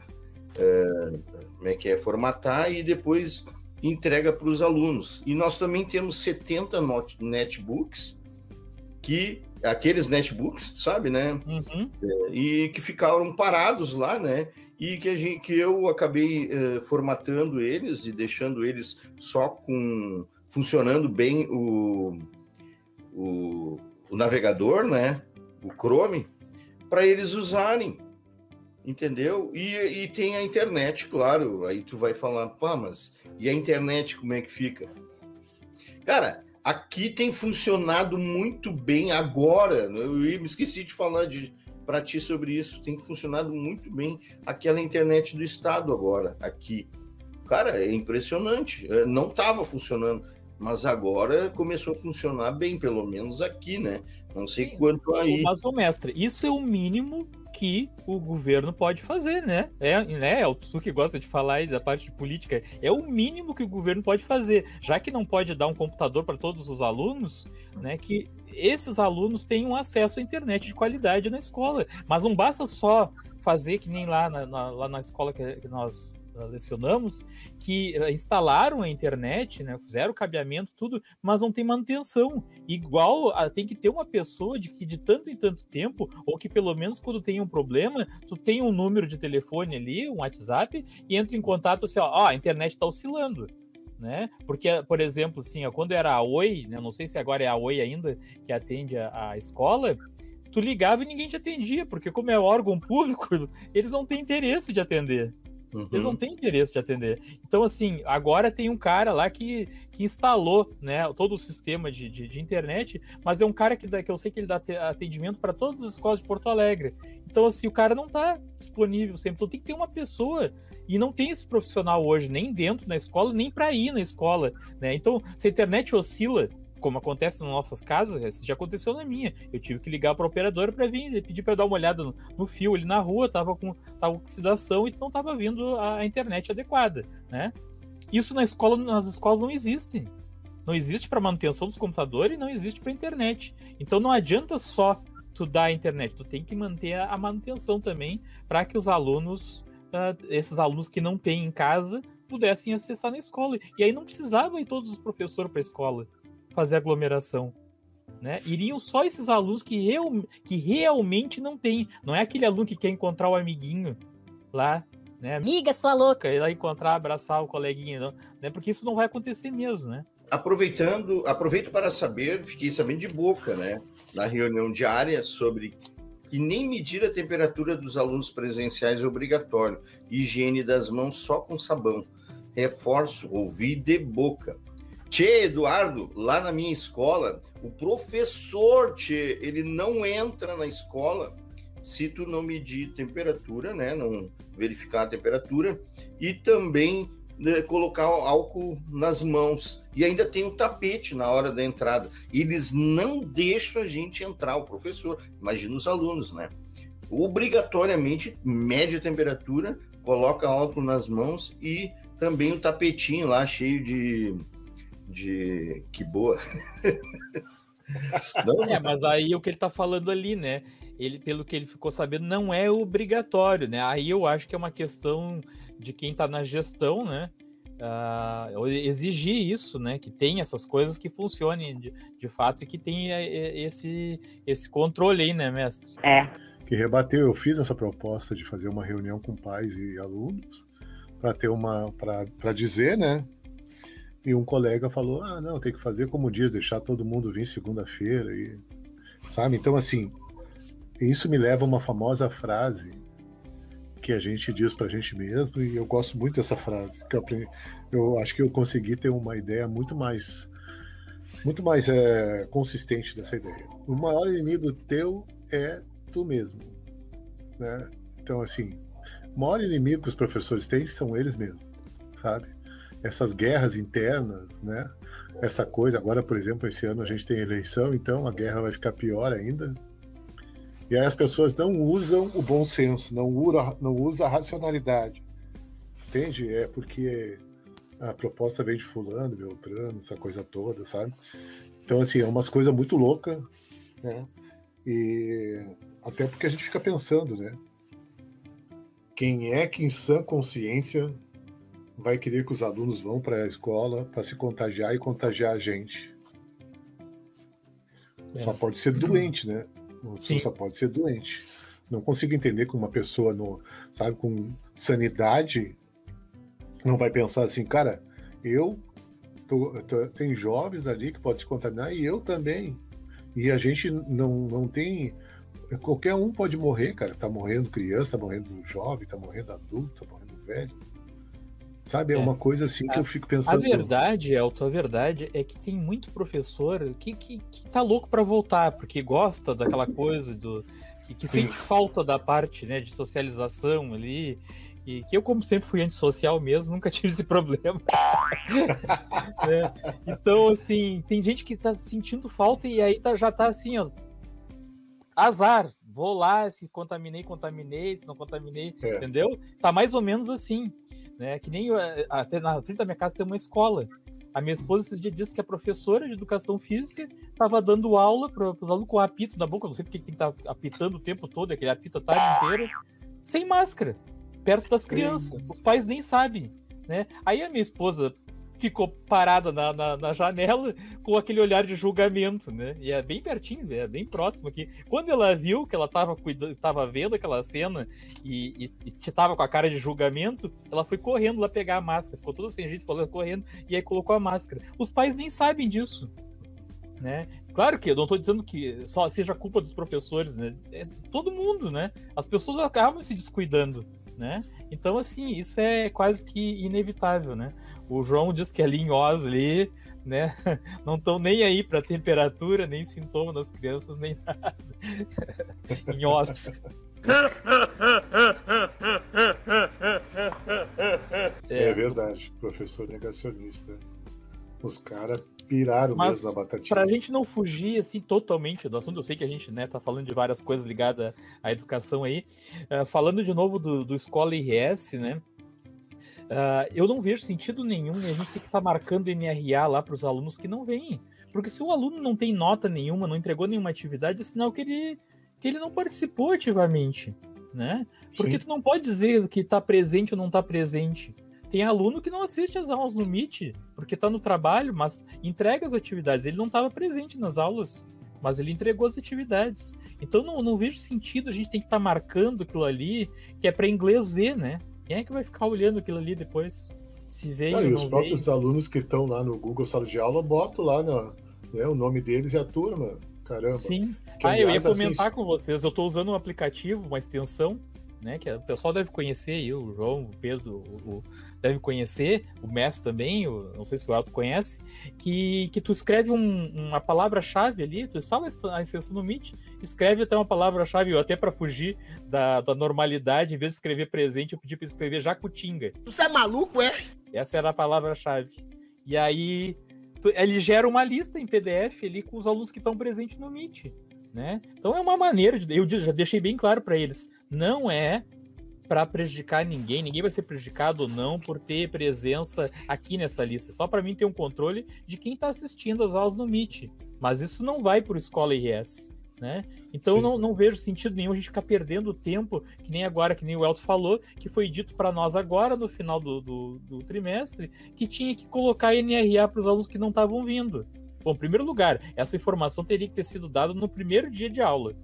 é, como é que é formatar e depois entrega para os alunos. E nós também temos 70 netbooks que aqueles netbooks, sabe, né? Uhum. É, e que ficaram parados lá, né? E que, a gente, que eu acabei uh, formatando eles e deixando eles só com funcionando bem o, o, o navegador, né? O Chrome, para eles usarem, entendeu? E, e tem a internet, claro. Aí tu vai falar, pá, mas e a internet como é que fica? Cara, Aqui tem funcionado muito bem agora. Né? Eu me esqueci de falar de para ti sobre isso. Tem funcionado muito bem aquela internet do estado agora aqui. Cara, é impressionante. É, não estava funcionando, mas agora começou a funcionar bem, pelo menos aqui, né? Não sei Sim, quanto aí. Mas, o mestre, isso é o mínimo que o governo pode fazer, né? É, né? É tu que gosta de falar aí da parte de política. É o mínimo que o governo pode fazer. Já que não pode dar um computador para todos os alunos, né? Que esses alunos tenham acesso à internet de qualidade na escola. Mas não basta só fazer que nem lá na, na lá na escola que nós lecionamos, que eh, instalaram a internet, né, fizeram o cabeamento, tudo, mas não tem manutenção. Igual a, tem que ter uma pessoa de que de tanto em tanto tempo, ou que pelo menos quando tem um problema, tu tem um número de telefone ali, um WhatsApp, e entra em contato assim, ó, ó a internet está oscilando. Né? Porque, por exemplo, assim, ó, quando era a Oi, né, não sei se agora é a Oi ainda que atende a, a escola, tu ligava e ninguém te atendia, porque como é órgão público, [LAUGHS] eles não têm interesse de atender. Uhum. Eles não têm interesse de atender. Então, assim, agora tem um cara lá que, que instalou né, todo o sistema de, de, de internet, mas é um cara que, dá, que eu sei que ele dá atendimento para todas as escolas de Porto Alegre. Então, assim, o cara não está disponível sempre. Então, tem que ter uma pessoa. E não tem esse profissional hoje, nem dentro da escola, nem para ir na escola. Né? Então, se a internet oscila, como acontece nas nossas casas, já aconteceu na minha. Eu tive que ligar para operadora para vir, pedir para dar uma olhada no, no, fio ali na rua, tava com tava oxidação e não tava vindo a, a, internet adequada, né? Isso na escola, nas escolas não existe. Não existe para manutenção dos computadores e não existe para internet. Então não adianta só tu dar a internet, tu tem que manter a, a manutenção também para que os alunos, uh, esses alunos que não têm em casa, pudessem acessar na escola. E aí não precisava ir todos os professores para a escola fazer aglomeração. Né? Iriam só esses alunos que, real, que realmente não tem. Não é aquele aluno que quer encontrar o amiguinho lá, né? Amiga, sua louca. Ir lá encontrar, abraçar o coleguinha, não, né? Porque isso não vai acontecer mesmo, né? Aproveitando, aproveito para saber, fiquei sabendo de boca, né? Na reunião diária sobre que nem medir a temperatura dos alunos presenciais é obrigatório. Higiene das mãos só com sabão. Reforço, ouvi de boca. Tchê, Eduardo, lá na minha escola, o professor, Tchê, ele não entra na escola se tu não medir temperatura, né? Não verificar a temperatura e também né, colocar álcool nas mãos. E ainda tem um tapete na hora da entrada. Eles não deixam a gente entrar, o professor. Imagina os alunos, né? Obrigatoriamente mede a temperatura, coloca álcool nas mãos e também um tapetinho lá cheio de de que boa. não, [LAUGHS] é, mas aí o que ele tá falando ali, né? Ele, pelo que ele ficou sabendo, não é obrigatório, né? Aí eu acho que é uma questão de quem tá na gestão, né? Uh, exigir isso, né? Que tem essas coisas que funcionem de, de fato e que tem esse, esse controle aí, né, mestre? É. Que rebateu, eu fiz essa proposta de fazer uma reunião com pais e alunos para ter uma para dizer, né, e um colega falou: ah, não, tem que fazer como diz, deixar todo mundo vir segunda-feira. e Sabe? Então, assim, isso me leva a uma famosa frase que a gente diz pra gente mesmo, e eu gosto muito dessa frase. Que eu, aprendi, eu acho que eu consegui ter uma ideia muito mais muito mais é, consistente dessa ideia. O maior inimigo teu é tu mesmo. Né? Então, assim, o maior inimigo que os professores têm são eles mesmos, sabe? Essas guerras internas, né? Essa coisa, agora, por exemplo, esse ano a gente tem eleição, então a guerra vai ficar pior ainda. E aí as pessoas não usam o bom senso, não usa, não usa a racionalidade. Entende? É porque a proposta vem de fulano, Beltrano, essa coisa toda, sabe? Então, assim, é umas coisas muito loucas, né? E até porque a gente fica pensando, né? Quem é que em sã consciência vai querer que os alunos vão para a escola para se contagiar e contagiar a gente. É. Só pode ser doente, né? Você só pode ser doente. Não consigo entender que uma pessoa, no, sabe, com sanidade, não vai pensar assim, cara, eu tô, tô, tem jovens ali que podem se contaminar e eu também. E a gente não, não tem. Qualquer um pode morrer, cara. Tá morrendo criança, tá morrendo jovem, tá morrendo adulto, tá morrendo velho. Sabe, é, é, uma coisa assim que a, eu fico pensando. A verdade, Elton, a verdade é que tem muito professor que, que, que tá louco para voltar, porque gosta daquela coisa do. que, que sente falta da parte né, de socialização ali. E que eu, como sempre fui antissocial mesmo, nunca [LAUGHS] tive esse problema. [LAUGHS] é, então, assim, tem gente que tá sentindo falta e aí tá, já tá assim, ó. Azar, vou lá, se contaminei, contaminei, se não contaminei, É. entendeu? Tá mais ou menos assim, né? Que nem eh, até na frente da minha casa tem uma escola. A minha esposa esses dias disse que a professora de educação física estava dando aula para os alunos com apito na boca, não sei porque tem que estar apitando o tempo todo, aquele apito a tarde inteira, sem máscara, perto das crianças. Os pais nem sabem, né? Aí a minha esposa ficou parada na, na, na janela com aquele olhar de julgamento, né? E é bem pertinho, é bem próximo aqui. Quando ela viu que ela estava cuidando, tava vendo aquela cena e, e, e tava com a cara de julgamento, ela foi correndo lá pegar a máscara, ficou toda sem jeito, falando correndo, e aí colocou a máscara. Os pais nem sabem disso, né? Claro que eu não estou dizendo que só seja culpa dos professores, né? É todo mundo, né? As pessoas acabam se descuidando, né? Então, assim, isso é quase que inevitável, né? O João diz que ali em Oz, ali, né? [LAUGHS] Não estão nem aí para temperatura, nem sintoma das crianças, nem nada. [LAUGHS] em Oz. É, verdade, professor negacionista. Os caras piraram Mas, mesmo na batatinha. Pra gente não fugir assim totalmente do assunto, eu sei que a gente né, tá falando de várias coisas ligadas à educação aí. Uh, falando de novo do, do Escola IRS, né? Uh, eu não vejo sentido nenhum a gente tem que estar tá marcando NRA lá para os alunos que não vêm. Porque se o aluno não tem nota nenhuma, não entregou nenhuma atividade, é sinal que ele, que ele não participou ativamente, né? Porque Sim. tu não pode dizer que está presente ou não está presente. Tem aluno que não assiste às aulas no Meet, porque está no trabalho, mas entrega as atividades. Ele não estava presente nas aulas, mas ele entregou as atividades. Então não, não vejo sentido a gente tem que estar tá marcando aquilo ali, que é para inglês ver, né? Quem é que vai ficar olhando aquilo ali depois? Se veio ah, e os próprios veio? alunos que estão lá no Google Sala de Aula botam lá na, né, o nome deles e a turma. Caramba. Sim. Que, ah, eu ia aliás, assim, comentar com vocês. Eu estou usando um aplicativo, uma extensão, né? Que o pessoal deve conhecer aí, o João, o Pedro, o, o deve conhecer, o Mestre também, o, não sei se o Alto conhece, que, que tu escreve um, uma palavra-chave ali, tu instala a extensão no Meet, escreve até uma palavra-chave, até para fugir da, da normalidade, em vez de escrever presente, eu pedi para escrever Jacutinga. Você é maluco, é? Essa era a palavra-chave. E aí tu, ele gera uma lista em PDF ali com os alunos que estão presentes no Meet. Né? Então é uma maneira de. Eu já deixei bem claro para eles. Não é para prejudicar ninguém, ninguém vai ser prejudicado ou não por ter presença aqui nessa lista. Só para mim ter um controle de quem está assistindo as aulas no Meet. Mas isso não vai para o Escola IRS. Né? Então não, não, vejo sentido nenhum a gente ficar perdendo tempo, que nem agora, que nem o Elton falou, que foi dito para nós agora, no final do, do, do, trimestre, que tinha que colocar NRA para os alunos que não estavam vindo. Bom, em primeiro lugar, essa informação teria que ter sido dada no primeiro dia de aula.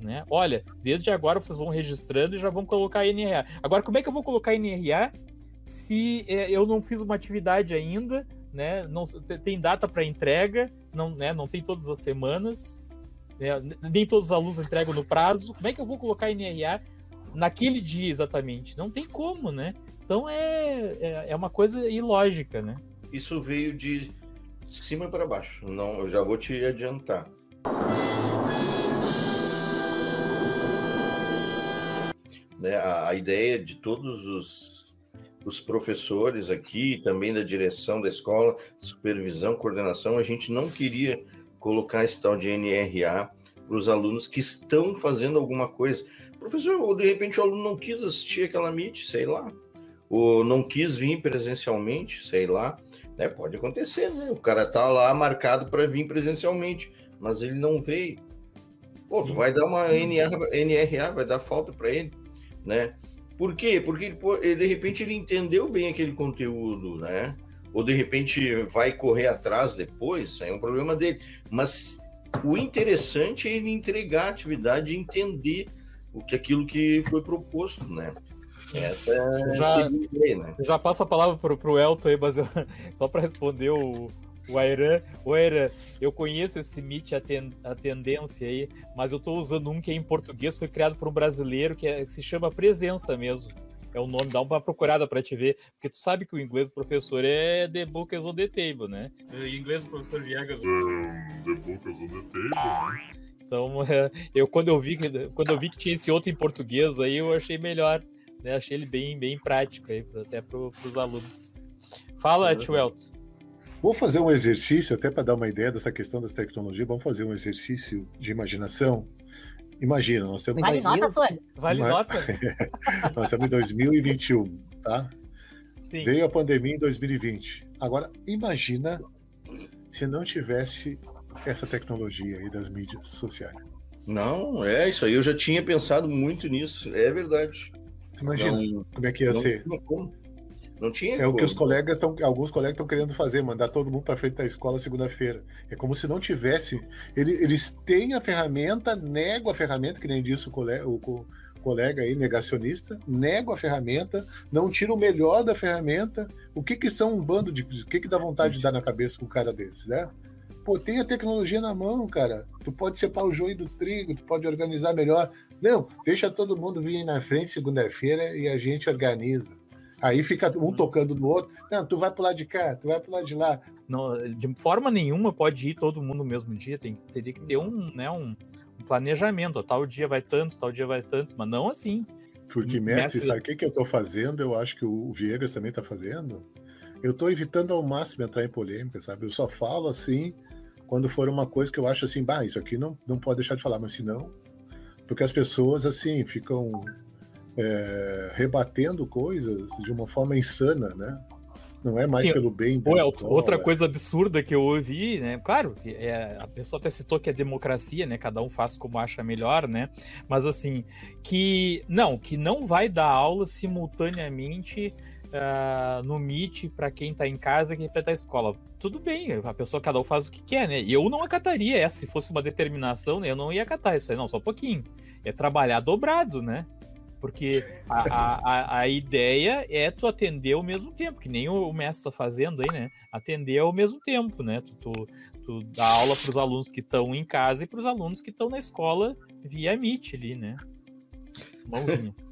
Né? Olha, desde agora vocês vão registrando e já vão colocar NRA. Agora, como é que eu vou colocar NRA se é, eu não fiz uma atividade ainda, né? Não tem data para entrega, não, né? Não tem todas as semanas, né? nem todos os alunos entregam no prazo. Como é que eu vou colocar NRA naquele dia exatamente? Não tem como, né? Então é, é, é uma coisa ilógica, né? Isso veio de cima para baixo. Não, eu já vou te adiantar. Né, a, a, ideia de todos os, os professores aqui, também da direção da escola, supervisão, coordenação, a gente não queria colocar esse tal de NRA para os alunos que estão fazendo alguma coisa. Professor, ou de repente o aluno não quis assistir aquela MIT, sei lá, ou não quis vir presencialmente, sei lá, né? Pode acontecer, né? O cara tá lá marcado para vir presencialmente, mas ele não veio. Pô, tu vai dar uma NRA, NRA vai dar falta para ele, né? Por quê? Porque ele, de repente ele entendeu bem aquele conteúdo, né? Ou de repente vai correr atrás depois, aí é um problema dele. Mas o interessante é ele entregar a atividade e entender o que aquilo que foi proposto, né? Essa é já, a ideia, né? já passo a palavra pro, pro Elton aí, mas eu, [LAUGHS] só para responder o, o Airan. O Airan, eu conheço esse Meet, a, ten, a tendência aí, mas eu estou usando um que é em português, foi criado por um brasileiro, que, é, que se chama Presença mesmo. É o nome, dá uma procurada para te ver, porque tu sabe que o inglês do professor é The Book is on the Table, né? Em inglês do professor Viegas. É, the Book is on the Table, né? Então, [LAUGHS] eu quando eu vi quando eu vi que tinha esse outro em português aí, eu achei melhor. Né? Achei ele bem, bem prático aí, até para os alunos. Fala, tio Elton. Vou fazer um exercício, até para dar uma ideia dessa questão das tecnologias, vamos fazer um exercício de imaginação. Imagina, nós temos, Vale nota? Vale Mas- nota? [LAUGHS] nós estamos em 2021, tá? Sim. Veio a pandemia em 2020. Agora, imagina se não tivesse essa tecnologia aí das mídias sociais. Não, é isso aí. Eu já tinha pensado muito nisso. É verdade. Imagina Não, como é que ia não ser. como. Não tinha É o que como. os colegas estão, alguns colegas estão querendo fazer, mandar todo mundo para frente da escola segunda-feira. É como se não tivesse. ele- Eles têm a ferramenta, negam a ferramenta, que nem disse o colega, o co- colega aí, negacionista, negam a ferramenta, não tiram o melhor da ferramenta. O que que são um bando de. O que que dá vontade de dar na cabeça com um cara desse, né? Pô, tem a tecnologia na mão, cara. Tu pode separar o joio do trigo, tu pode organizar melhor. Não, deixa todo mundo vir na frente segunda-feira e a gente organiza. Aí fica um tocando no outro. Não, tu vai pro lado de cá, tu vai pro lado de lá. Não, de forma nenhuma pode ir todo mundo no mesmo dia. Tem, teria que ter um, né, um, um planejamento. ó, Tal dia vai tantos, tal dia vai tantos, mas não assim. Porque, Mestre- mestre, sabe o que, que eu tô fazendo? Eu acho que o Viegas também tá fazendo. Eu tô evitando ao máximo entrar em polêmica, sabe? Eu só falo assim quando for uma coisa que eu acho assim, bah, isso aqui não, não pode deixar de falar, mas se não, porque as pessoas assim ficam é, rebatendo coisas de uma forma insana, né? Não é mais Sim, pelo bem. Ou é outra é- coisa absurda que eu ouvi, né? Claro, é, a pessoa até citou que é democracia, né? Cada um faz como acha melhor, né? Mas assim, que não, que não vai dar aula simultaneamente ah, no Meet para quem tá em casa e quem tá na escola. Tudo bem, a pessoa cada um faz o que quer, né? E eu não acataria essa, se fosse uma determinação, né? Eu não ia acatar isso aí, não, só um pouquinho. É trabalhar dobrado, né? Porque a, a, a, ideia é tu atender ao mesmo tempo, que nem o, o mestre está fazendo aí, né? Atender ao mesmo tempo, né? Tu, tu, tu dá aula para os alunos que estão em casa e para os alunos que estão na escola via Meet ali, né? Mãozinha. [LAUGHS]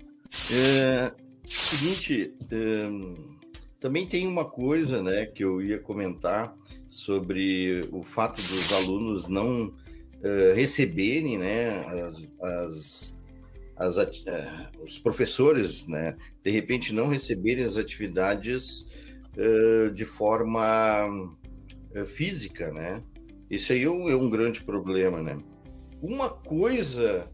É, seguinte, hum, também tem uma coisa, né, que eu ia comentar sobre o fato dos alunos não eh, receberem, né, as, as, as eh, os professores, né, de repente não receberem as atividades eh, de forma eh, física, né? Isso aí é um, é um grande problema, né? Uma coisa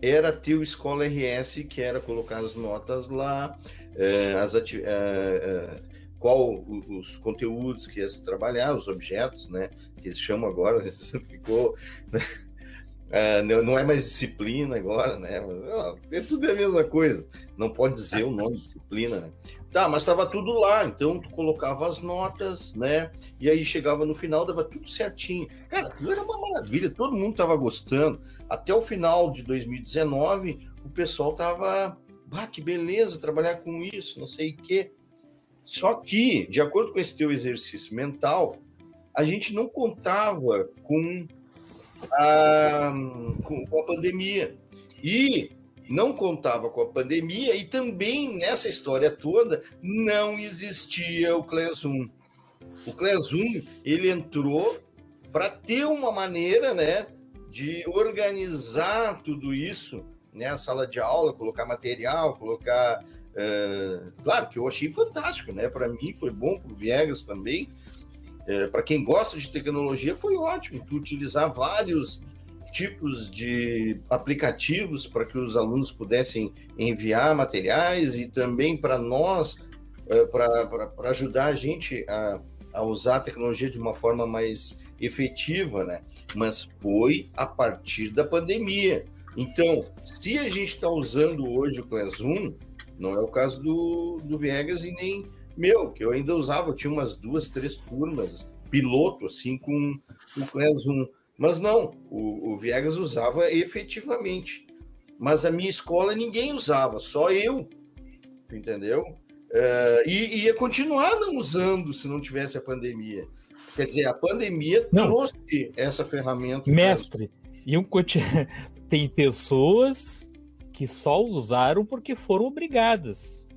era ter o Escola RS, que era colocar as notas lá, eh, as ati- eh, eh, qual os conteúdos que ia se trabalhar, os objetos, né? Que eles chamam agora, [LAUGHS] ficou. né, eh, não é mais disciplina agora, né? É tudo a mesma coisa. Não pode dizer o nome disciplina, né? Tá, mas estava tudo lá, então tu colocava as notas, né? E aí chegava no final, dava tudo certinho. Cara, era uma maravilha, todo mundo estava gostando. Até o final de 2019, o pessoal tava, bah, que beleza trabalhar com isso, não sei o quê. Só que, de acordo com esse teu exercício mental, a gente não contava com a, com, com a pandemia. E não contava com a pandemia e também nessa história toda não existia o Classroom. O Classroom, ele entrou para ter uma maneira, né, de organizar tudo isso, né, a sala de aula, colocar material, colocar eh, claro que eu achei fantástico, né? Para mim foi bom, para o Viegas também. para quem gosta de tecnologia, foi ótimo tu utilizar vários tipos de aplicativos para que os alunos pudessem enviar materiais e também para nós, para ajudar a gente a, a usar a tecnologia de uma forma mais efetiva, né? Mas foi a partir da pandemia. Então, se a gente está usando hoje o Classroom, não é o caso do, do Viegas e nem meu, que eu ainda usava, eu tinha umas duas, três turmas, piloto, assim, com o Classroom. Mas não, o, o Viegas usava efetivamente. Mas a minha escola ninguém usava, só eu, entendeu? Uh, e ia continuar não usando se não tivesse a pandemia. Quer dizer, a pandemia não. trouxe essa ferramenta. Mestre, e um, [LAUGHS] tem pessoas que só usaram porque foram obrigadas.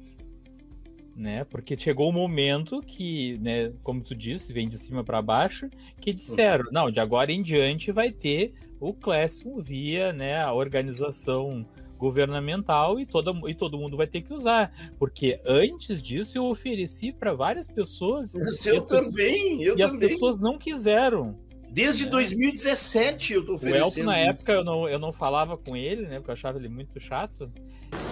Né? Porque chegou o um momento que, né, como tu disse, vem de cima para baixo, que disseram, não, de agora em diante vai ter o Classroom via, né, a organização governamental e, toda, e todo mundo vai ter que usar. Porque antes disso eu ofereci para várias pessoas. Mas eu também, eu e também. as pessoas não quiseram. Desde 2017 eu tô O oferecendo. Elton, na isso. época, eu não, eu não falava com ele, né? Porque eu achava ele muito chato.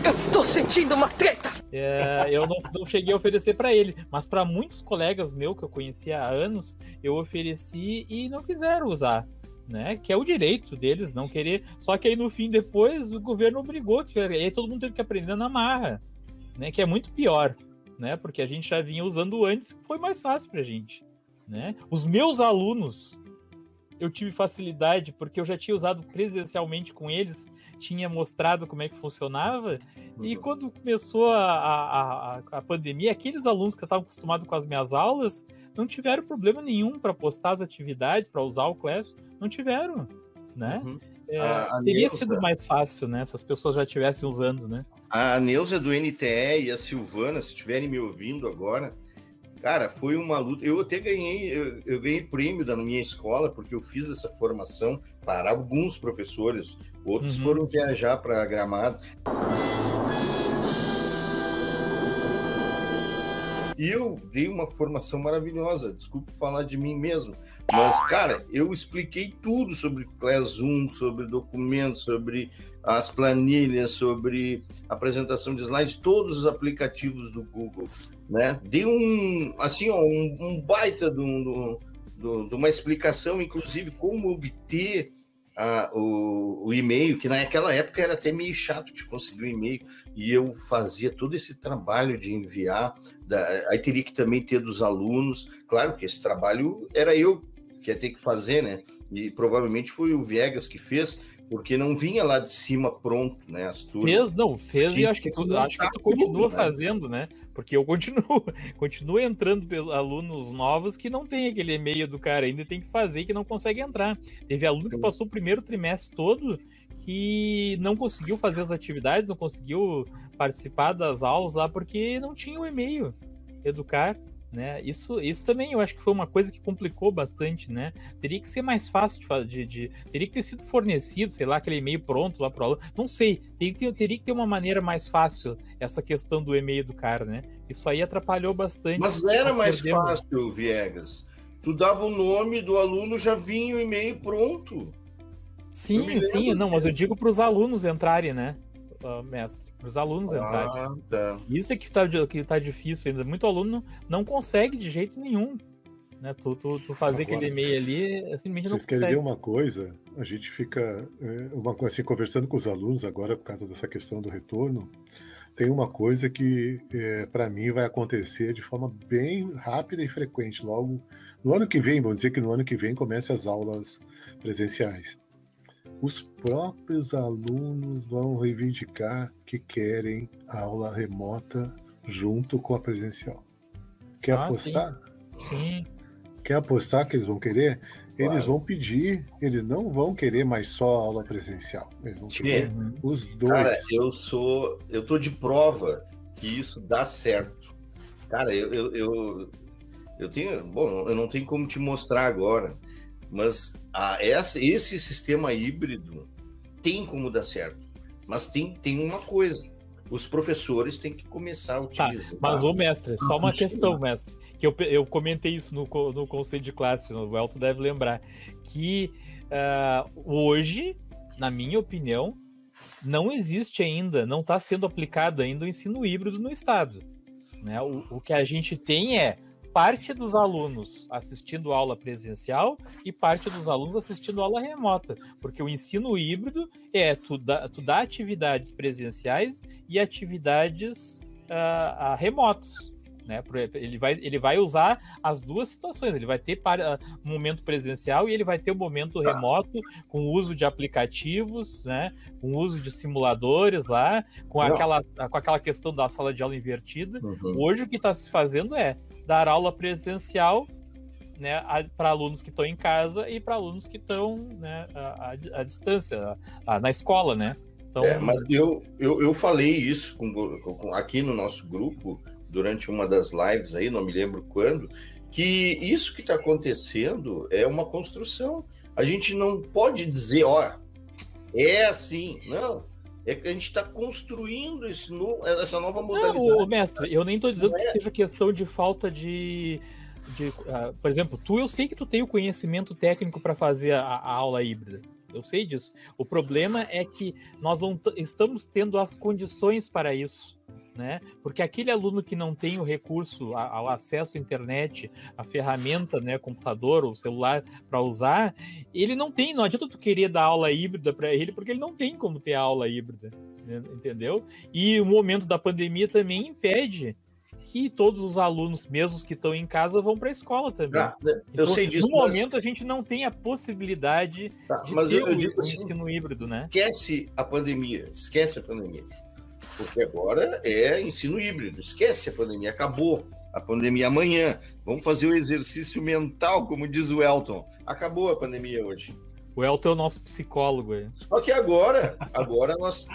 Eu estou sentindo uma treta! É, eu não, não cheguei a oferecer pra ele, mas pra muitos colegas meus que eu conhecia há anos, eu ofereci e não quiseram usar, né? Que é o direito deles não querer. Só que aí no fim depois o governo obrigou, e aí todo mundo teve que aprender na marra, né? Que é muito pior, né? Porque a gente já vinha usando antes, foi mais fácil pra gente, né? Os meus alunos eu tive facilidade porque eu já tinha usado presencialmente com eles, tinha mostrado como é que funcionava. E Uhum. quando começou a, a, a, a pandemia, aqueles alunos que estavam acostumados com as minhas aulas não tiveram problema nenhum para postar as atividades, para usar o Class, não tiveram, né? Uhum. É, teria Neuza- sido mais fácil, né? Se as pessoas já estivessem usando, né? A Neuza do NTE e a Silvana, se estiverem me ouvindo agora, cara, foi uma luta. Eu até ganhei, eu, eu ganhei prêmio da minha escola, porque eu fiz essa formação para alguns professores, outros Uhum. foram viajar para Gramado. E eu dei uma formação maravilhosa, desculpe falar de mim mesmo, mas, cara, eu expliquei tudo sobre Classroom, sobre documentos, sobre as planilhas, sobre apresentação de slides, todos os aplicativos do Google, né? Dei um, assim, ó, um, um baita de, um- do- de uma explicação, inclusive, como obter a- o, o e-mail, que naquela época era até meio chato de conseguir o e-mail, e eu fazia todo esse trabalho de enviar, da- aí teria que também ter dos alunos, claro que esse trabalho era eu que ia ter que fazer, né? E provavelmente foi o Viegas que fez, porque não vinha lá de cima pronto, né? As turmas. Fez, não, fez e acho que tu, acho que tu tudo, continua né? fazendo, né? Porque eu continuo, [LAUGHS] continuo entrando alunos novos que não tem aquele e-mail do cara ainda tem que fazer que não consegue entrar. Teve aluno que passou o primeiro trimestre todo que não conseguiu fazer as atividades, não conseguiu participar das aulas lá porque não tinha o e-mail educar. Né? Isso, isso também eu acho que foi uma coisa que complicou bastante, né? Teria que ser mais fácil de, de, de teria que ter sido fornecido, sei lá, aquele e-mail pronto lá para aluno. Não sei, teria que, ter, teria que ter uma maneira mais fácil essa questão do e-mail do cara, né? Isso aí atrapalhou bastante. Mas era mais fácil, Viegas. Tu dava o nome do aluno, já vinha o e-mail pronto. Sim, sim, não, mas eu digo para os alunos entrarem, né, ah, mestre? Para os alunos entrarem. Ah, tá. Isso é que tá, di- que tá difícil ainda. Muito aluno não, consegue de jeito nenhum. Né? Tu, tu, tu fazer Agora, aquele e-mail ali, simplesmente não Vocês querem ver consegue. uma coisa? A gente fica é, uma coisa assim, conversando com os alunos agora por causa dessa questão do retorno. Tem uma coisa que para mim vai acontecer de forma bem rápida e frequente. Logo no ano que vem, vamos dizer que no ano que vem comece as aulas presenciais. Os próprios alunos vão reivindicar que querem aula remota junto com a presencial. Quer Ah, sim. apostar? Sim. Quer apostar que eles vão querer? Eles Claro. vão pedir, eles não vão querer mais só aula presencial. Eles vão querer Uhum. os dois. Cara, eu sou. Eu tô de prova que isso dá certo. Cara, eu, eu, eu, eu tenho. Bom, eu não tenho como te mostrar agora, mas a, essa, esse sistema híbrido tem como dar certo. Mas tem, tem uma coisa: os professores têm que começar a Tá, utilizar. mas ô mestre, só uma funciona. questão, mestre, que eu, eu comentei isso no, no conselho de classe, o Elton deve lembrar, que ah, hoje, na minha opinião, não existe ainda, não está sendo aplicado ainda o ensino híbrido no estado. Né? O, o que a gente tem é parte dos alunos assistindo aula presencial e parte dos alunos assistindo aula remota, porque o ensino híbrido é tu dá, tu dá atividades presenciais e atividades ah, ah, remotos. Né? Ele, vai, ele vai usar as duas situações. Ele vai ter para, ah, um momento presencial e ele vai ter o um momento Tá. remoto com o uso de aplicativos, né? com o uso de simuladores lá, com Não. aquela, com aquela questão da sala de aula invertida. Uhum. Hoje o que está se fazendo é dar aula presencial né, para alunos que estão em casa e para alunos que estão né, à, à- distância, à- na escola, né? Então, É, mas eu, eu, eu falei isso com, com- aqui no nosso grupo durante uma das lives aí, não me lembro quando, que isso que está acontecendo é uma construção. A gente não pode dizer, ó, é assim. Não. É que a gente está construindo esse no, essa nova Não, modalidade. ô, mestre, eu nem tô dizendo Não que é? seja questão de falta de, de uh, por exemplo, tu eu sei que tu tem o conhecimento técnico para fazer a, a, aula híbrida. Eu sei disso. O problema é que nós não estamos tendo as condições para isso. Né? Porque aquele aluno que não tem o recurso ao acesso à internet, a ferramenta, né, computador ou celular para usar, ele não tem, não adianta tu querer dar aula híbrida para ele, porque ele não tem como ter aula híbrida, né? entendeu? E o momento da pandemia também impede que todos os alunos, mesmo que estão em casa, vão para a escola também. Ah, eu então, sei disso. No mas... momento, a gente não tem a possibilidade tá, de mas ter eu, eu digo o, assim, ensino híbrido, né? Esquece a pandemia, esquece a pandemia. Porque agora é ensino híbrido, esquece a pandemia, acabou a pandemia amanhã. Vamos fazer o exercício mental, como diz o Elton. Acabou a pandemia hoje. O Elton é o nosso psicólogo. Aí. Só que agora, agora nós,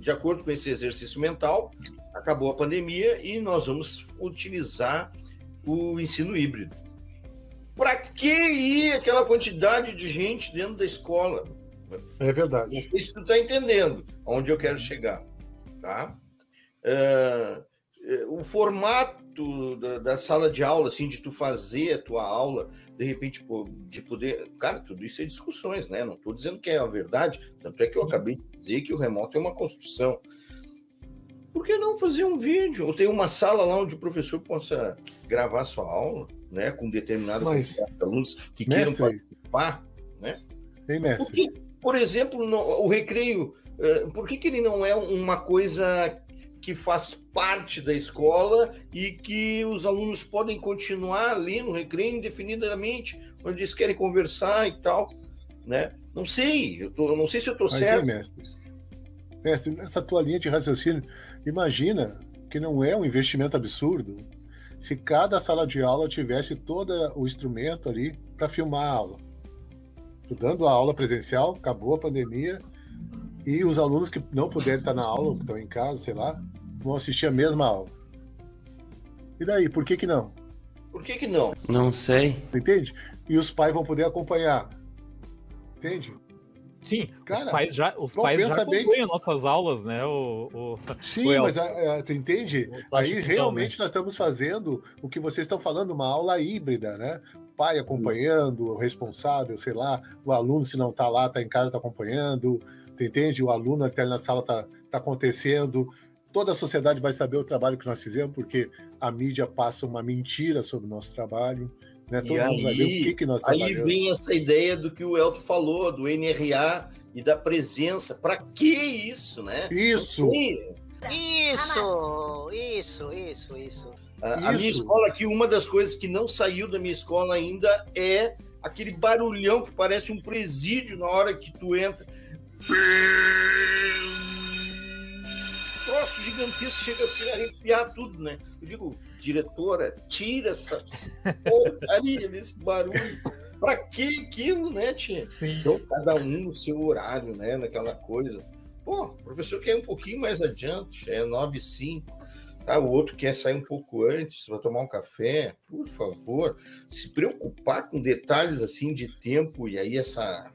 de acordo com esse exercício mental, acabou a pandemia e nós vamos utilizar o ensino híbrido. Para que ir aquela quantidade de gente dentro da escola? É verdade. Isso tu está entendendo onde eu quero chegar, tá? Uh, o formato da, da, sala de aula, assim, de tu fazer a tua aula, de repente, de poder. Cara, tudo isso é discussões, né? Não estou dizendo que é a verdade, tanto é que eu acabei de dizer que o remoto é uma construção. Por que não fazer um vídeo? Ou ter uma sala lá onde o professor possa gravar sua aula, né? Com determinados Mas, alunos que mestre, queiram participar, né? Tem mestre. Por, que, por exemplo, no, o recreio, por que, que ele não é uma coisa que faz parte da escola e que os alunos podem continuar ali no recreio indefinidamente, onde eles querem conversar e tal, né? Não sei, eu tô, não sei se eu estou certo. É, mestre. mestre, nessa tua linha de raciocínio, imagina que não é um investimento absurdo se cada sala de aula tivesse todo o instrumento ali para filmar a aula. Tô dando a aula presencial, acabou a pandemia, e os alunos que não puderem estar na aula, que estão em casa, sei lá, vão assistir a mesma aula. E daí, por que que não? Por que que não? Não sei. Entende? E os pais vão poder acompanhar. Entende? Sim, Cara, os pais já, os pais já acompanham bem... nossas aulas, né? O, o Sim, o mas a, é, a, é, tu entende? Aí realmente nós estamos fazendo o que vocês estão falando, uma aula híbrida, né? pai acompanhando, o responsável, sei lá, o aluno, se não está lá, está em casa, está acompanhando, entende? O aluno que está na sala está tá acontecendo, toda a sociedade vai saber o trabalho que nós fizemos, porque a mídia passa uma mentira sobre o nosso trabalho. Né? Todo e mundo aí, vai ver o que, que nós trabalhamos. Aí vem essa ideia do que o Elton falou, do NRA e da presença. Para que isso, né? Isso! Isso, isso, isso, isso. A, a minha escola aqui, uma das coisas que não saiu da minha escola ainda é aquele barulhão que parece um presídio na hora que tu entra troço gigantesco, chega assim a arrepiar tudo, né? Eu digo, diretora, tira essa porcaria desse barulho. Pra que aquilo, né, tia? Então, cada um no seu horário, né? Naquela coisa. Pô, o professor quer um pouquinho mais adiante, é 9 e 5. Tá, o outro quer sair um pouco antes para tomar um café. Por favor, se preocupar com detalhes assim de tempo e aí essa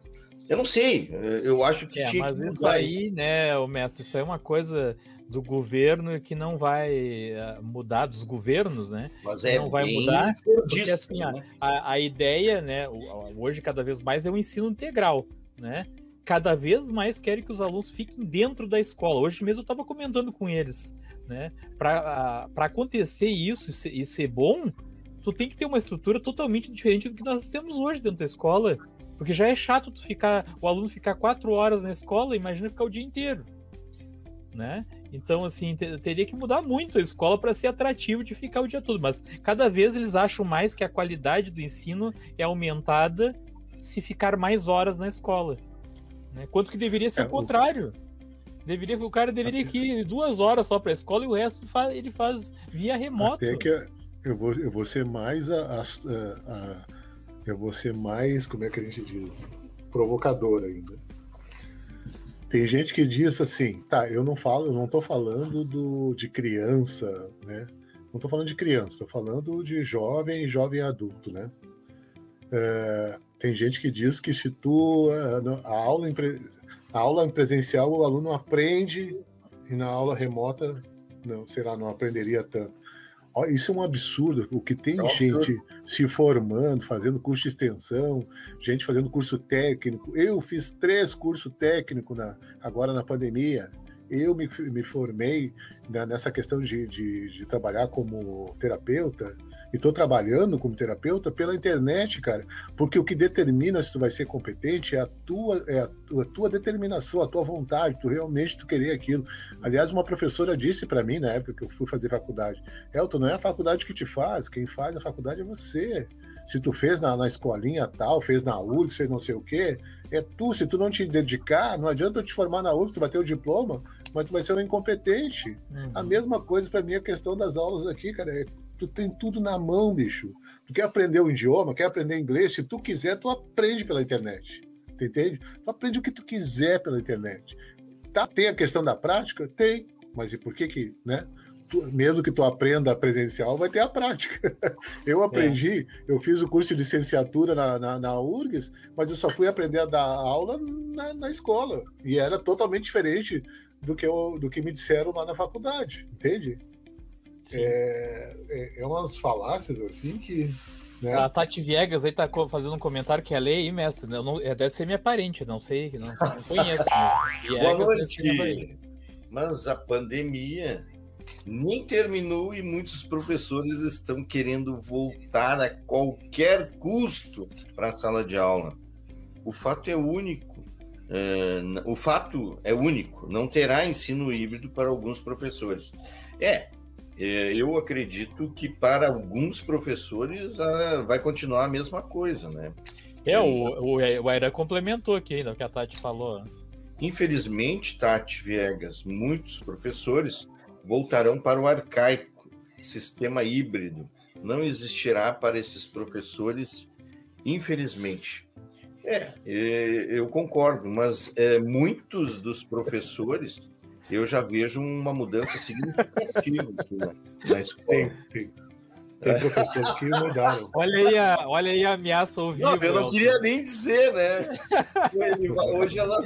eu não sei, eu acho que é, tinha mas que isso aí, né, o mestre, isso é uma coisa do governo que não vai eh, mudar dos governos, né? Mas é não vai mudar, porque assim né? a, a ideia, né? Hoje cada vez mais é o ensino integral, né? Cada vez mais querem que os alunos fiquem dentro da escola. Hoje mesmo eu estava comentando com eles, né? Para acontecer isso e ser bom, tu tem que ter uma estrutura totalmente diferente do que nós temos hoje dentro da escola. Porque já é chato tu ficar, o aluno ficar quatro horas na escola, imagina ficar o dia inteiro. Né? Então, assim, teria que mudar muito a escola para ser atrativo de ficar o dia todo. Mas cada vez eles acham mais que a qualidade do ensino é aumentada se ficar mais horas na escola. Né? Quanto que deveria ser é, o contrário. Deveria, o cara deveria ir duas horas só para a escola e o resto ele faz via remoto. Até que eu vou, eu vou ser mais a, a, a, eu vou ser mais, como é que a gente diz, provocador ainda. Tem gente que diz assim, tá, eu não falo, eu não tô falando do, de criança, né? Não tô falando de criança, tô falando de jovem e jovem adulto, né? É, tem gente que diz que se tu a aula, a aula presencial o aluno aprende e na aula remota não, sei lá, não aprenderia tanto. Isso é um absurdo. O que tem É gente se formando, fazendo curso de extensão, gente fazendo curso técnico. Eu fiz três cursos técnicos na, agora na pandemia. Eu me, me formei na- nessa questão de, de, de trabalhar como terapeuta e estou trabalhando como terapeuta pela internet, cara. Porque o que determina se tu vai ser competente é a tua, é a tua, a tua determinação, a tua vontade, tu realmente tu querer aquilo. Aliás, uma professora disse para mim na época que eu fui fazer faculdade, Elton, não é a faculdade que te faz, quem faz a faculdade é você. Se tu fez na, na escolinha tal, fez na URGS, fez não sei o quê, é tu. Se tu não te dedicar, não adianta te formar na URGS, tu vai ter o diploma, mas tu vai ser um incompetente. Uhum. A mesma coisa para mim a questão das aulas aqui, cara. É, tu tem tudo na mão, bicho. Tu quer aprender o idioma, quer aprender inglês, se tu quiser, tu aprende pela internet. Tu entende? Tu aprende o que tu quiser pela internet. Tá, tem a questão da prática? Tem. Mas e por que que, né? Tu- mesmo que tu aprenda presencial, vai ter a prática. [LAUGHS] Eu aprendi, eu fiz o curso de licenciatura na, na, na URGS, mas eu só fui aprender a dar aula na, na escola. E era totalmente diferente do que, eu, do que me disseram lá na faculdade, entende? É, é, é umas falácias assim que. Né? A Tati Viegas aí tá fazendo um comentário que é lei aí, mestre. Eu não, é, deve ser minha parente, não sei, não, não conheço. mas [LAUGHS] Viegas Boa noite. Mas a pandemia nem terminou e muitos professores estão querendo voltar a qualquer custo para a sala de aula. O fato é único. É, o fato é único. Não terá ensino híbrido para alguns professores. É, eu acredito que para alguns professores ah, vai continuar a mesma coisa, né? É, o, o, o Airan complementou aqui ainda o que a Tati falou. Infelizmente, Tati Viegas, muitos professores voltarão para o arcaico sistema híbrido. Não existirá para esses professores, infelizmente. É, é, eu concordo, mas é, muitos dos professores eu já vejo uma mudança significativa na, na escola. Tem, tem. Tem professores que mudaram. Olha aí a, olha aí a ameaça ao vivo. Não, eu não Elton. queria nem dizer, né? [LAUGHS] Hoje ela.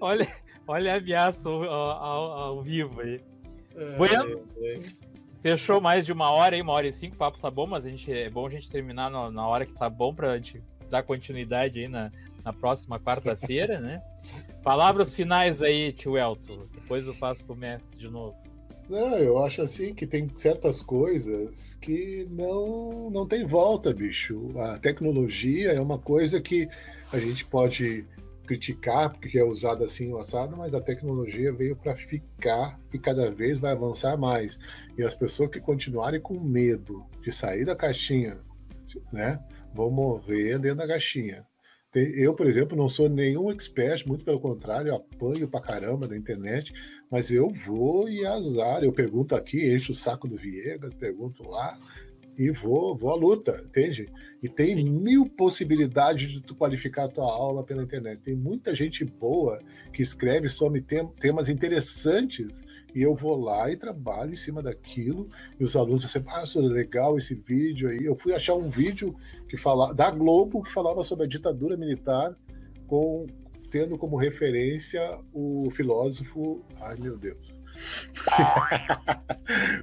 Olha, olha a ameaça ao, ao- ao vivo aí. Bueno, fechou mais de uma hora aí, uma hora e cinco, o papo tá bom, mas a gente, é bom a gente terminar na, na hora que tá bom pra gente dar continuidade aí na, na próxima quarta-feira, né? Palavras finais aí, tio Elton. Depois eu passo pro mestre de novo. Não, eu acho assim que tem certas coisas que não, não tem volta, bicho. A tecnologia é uma coisa que a gente pode criticar porque é usada assim o assado, mas a tecnologia veio para ficar e cada vez vai avançar mais. E as pessoas que continuarem com medo de sair da caixinha, né, vão morrer dentro da caixinha. Eu, por exemplo, não sou nenhum expert, muito pelo contrário, apanho pra caramba da internet, mas eu vou e azar. Eu pergunto aqui, encho o saco do Viegas, pergunto lá e vou, vou à luta, entende? E tem mil possibilidades de tu qualificar a tua aula pela internet. Tem muita gente boa que escreve sobre tem- temas interessantes e eu vou lá e trabalho em cima daquilo. E os alunos dizem, ah, legal esse vídeo aí. Eu fui achar um vídeo que fala, da Globo que falava sobre a ditadura militar com tendo como referência o filósofo. Ai, meu Deus. [LAUGHS]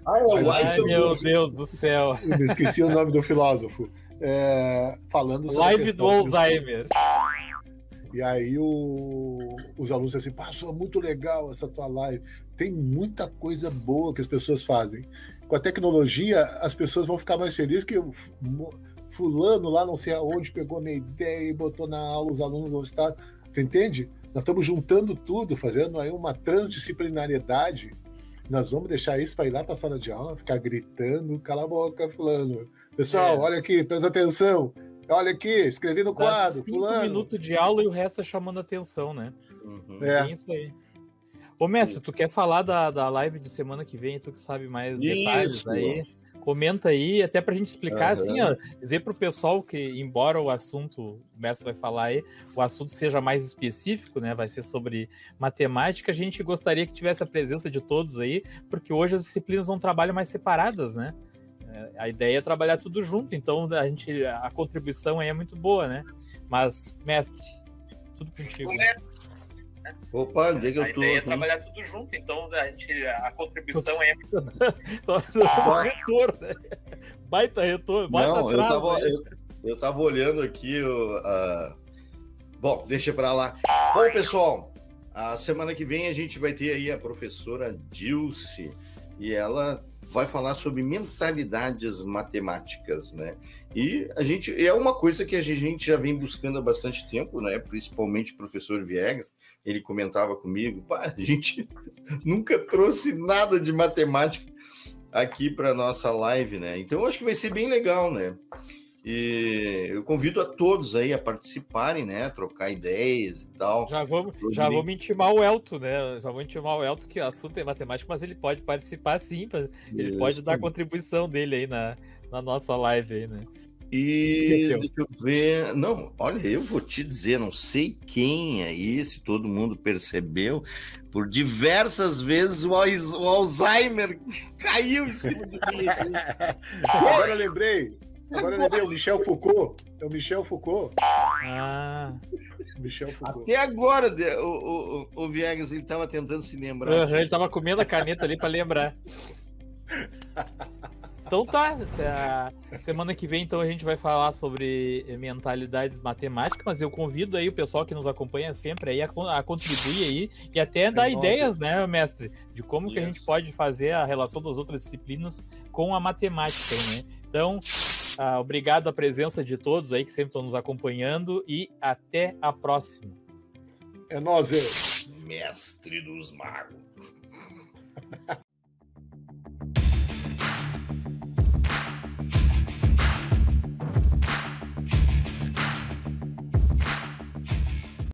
Ai, meu Deus do céu. Eu esqueci o nome do filósofo. É, falando sobre Live do Alzheimer. E aí o- os alunos assim, passou muito legal essa tua live. Tem muita coisa boa que as pessoas fazem. Com a tecnologia, as pessoas vão ficar mais felizes que fulano lá não sei aonde pegou a minha ideia e botou na aula, os alunos vão estar. Tu entende? Nós estamos juntando tudo, fazendo aí uma transdisciplinariedade. Nós vamos deixar isso para ir lá para a sala de aula, ficar gritando, cala a boca, fulano. Pessoal, É. olha aqui, presta atenção. Olha aqui, escrevi no Dá quadro, cinco fulano. minutos de aula e o resto é chamando atenção, né? Uhum. É. Bem isso aí. Ô, mestre, tu quer falar da, da live de semana que vem? Tu que sabe mais detalhes Isso. aí. Comenta aí, até pra gente explicar, Aham. assim, ó, dizer pro pessoal que, embora o assunto, o mestre vai falar aí, o assunto seja mais específico, né? Vai ser sobre matemática, a gente gostaria que tivesse a presença de todos aí, porque hoje as disciplinas vão trabalhar mais separadas, né? É, A ideia é trabalhar tudo junto, então a gente a contribuição aí é muito boa, né? Mas, mestre, tudo contigo. né? Né? Opa, onde é que a eu tô? ideia é trabalhar tudo junto, então a, gente, a contribuição é. [LAUGHS] retorno, né? Baita retorno, baita Não, eu atraso tava, aí. eu, eu tava olhando aqui o. a- Bom, deixa pra lá. Bom, pessoal, a semana que vem a gente vai ter aí a professora Dilce e ela vai falar sobre mentalidades matemáticas, né? E a gente é uma coisa que a gente já vem buscando há bastante tempo, né? Principalmente o professor Viegas, ele comentava comigo, pá, a gente [LAUGHS] nunca trouxe nada de matemática aqui para nossa live, né? Então acho que vai ser bem legal, né? E eu convido a todos aí a participarem, né? Trocar ideias e tal. Já vamos, já vamos intimar o Elton, né? Já vamos intimar o Elton, que o assunto é matemática, mas ele pode participar sim. Ele Isso. pode dar a contribuição dele aí na, na nossa live aí, né? E deixa eu ver. Não, olha, eu vou te dizer, não sei quem aí, se todo mundo percebeu, por diversas vezes o Alzheimer [LAUGHS] caiu em cima de mim. [LAUGHS] Agora eu lembrei. Agora eu lembrei, o Michel Foucault. É o Michel Foucault. Ah, Michel Foucault. Até agora, o, o, o Viegas, ele estava tentando se lembrar. aham, ele tava comendo a caneta ali pra lembrar. Então tá, a- semana que vem então a gente vai falar sobre mentalidades matemáticas, mas eu convido aí o pessoal que nos acompanha sempre aí a, a contribuir aí e até dar Nossa. ideias, né, mestre, de como que a gente pode fazer a relação das outras disciplinas com a matemática, né? Então, ah, obrigado a presença de todos aí que sempre estão nos acompanhando e até a próxima. É nós. Mestre dos magos.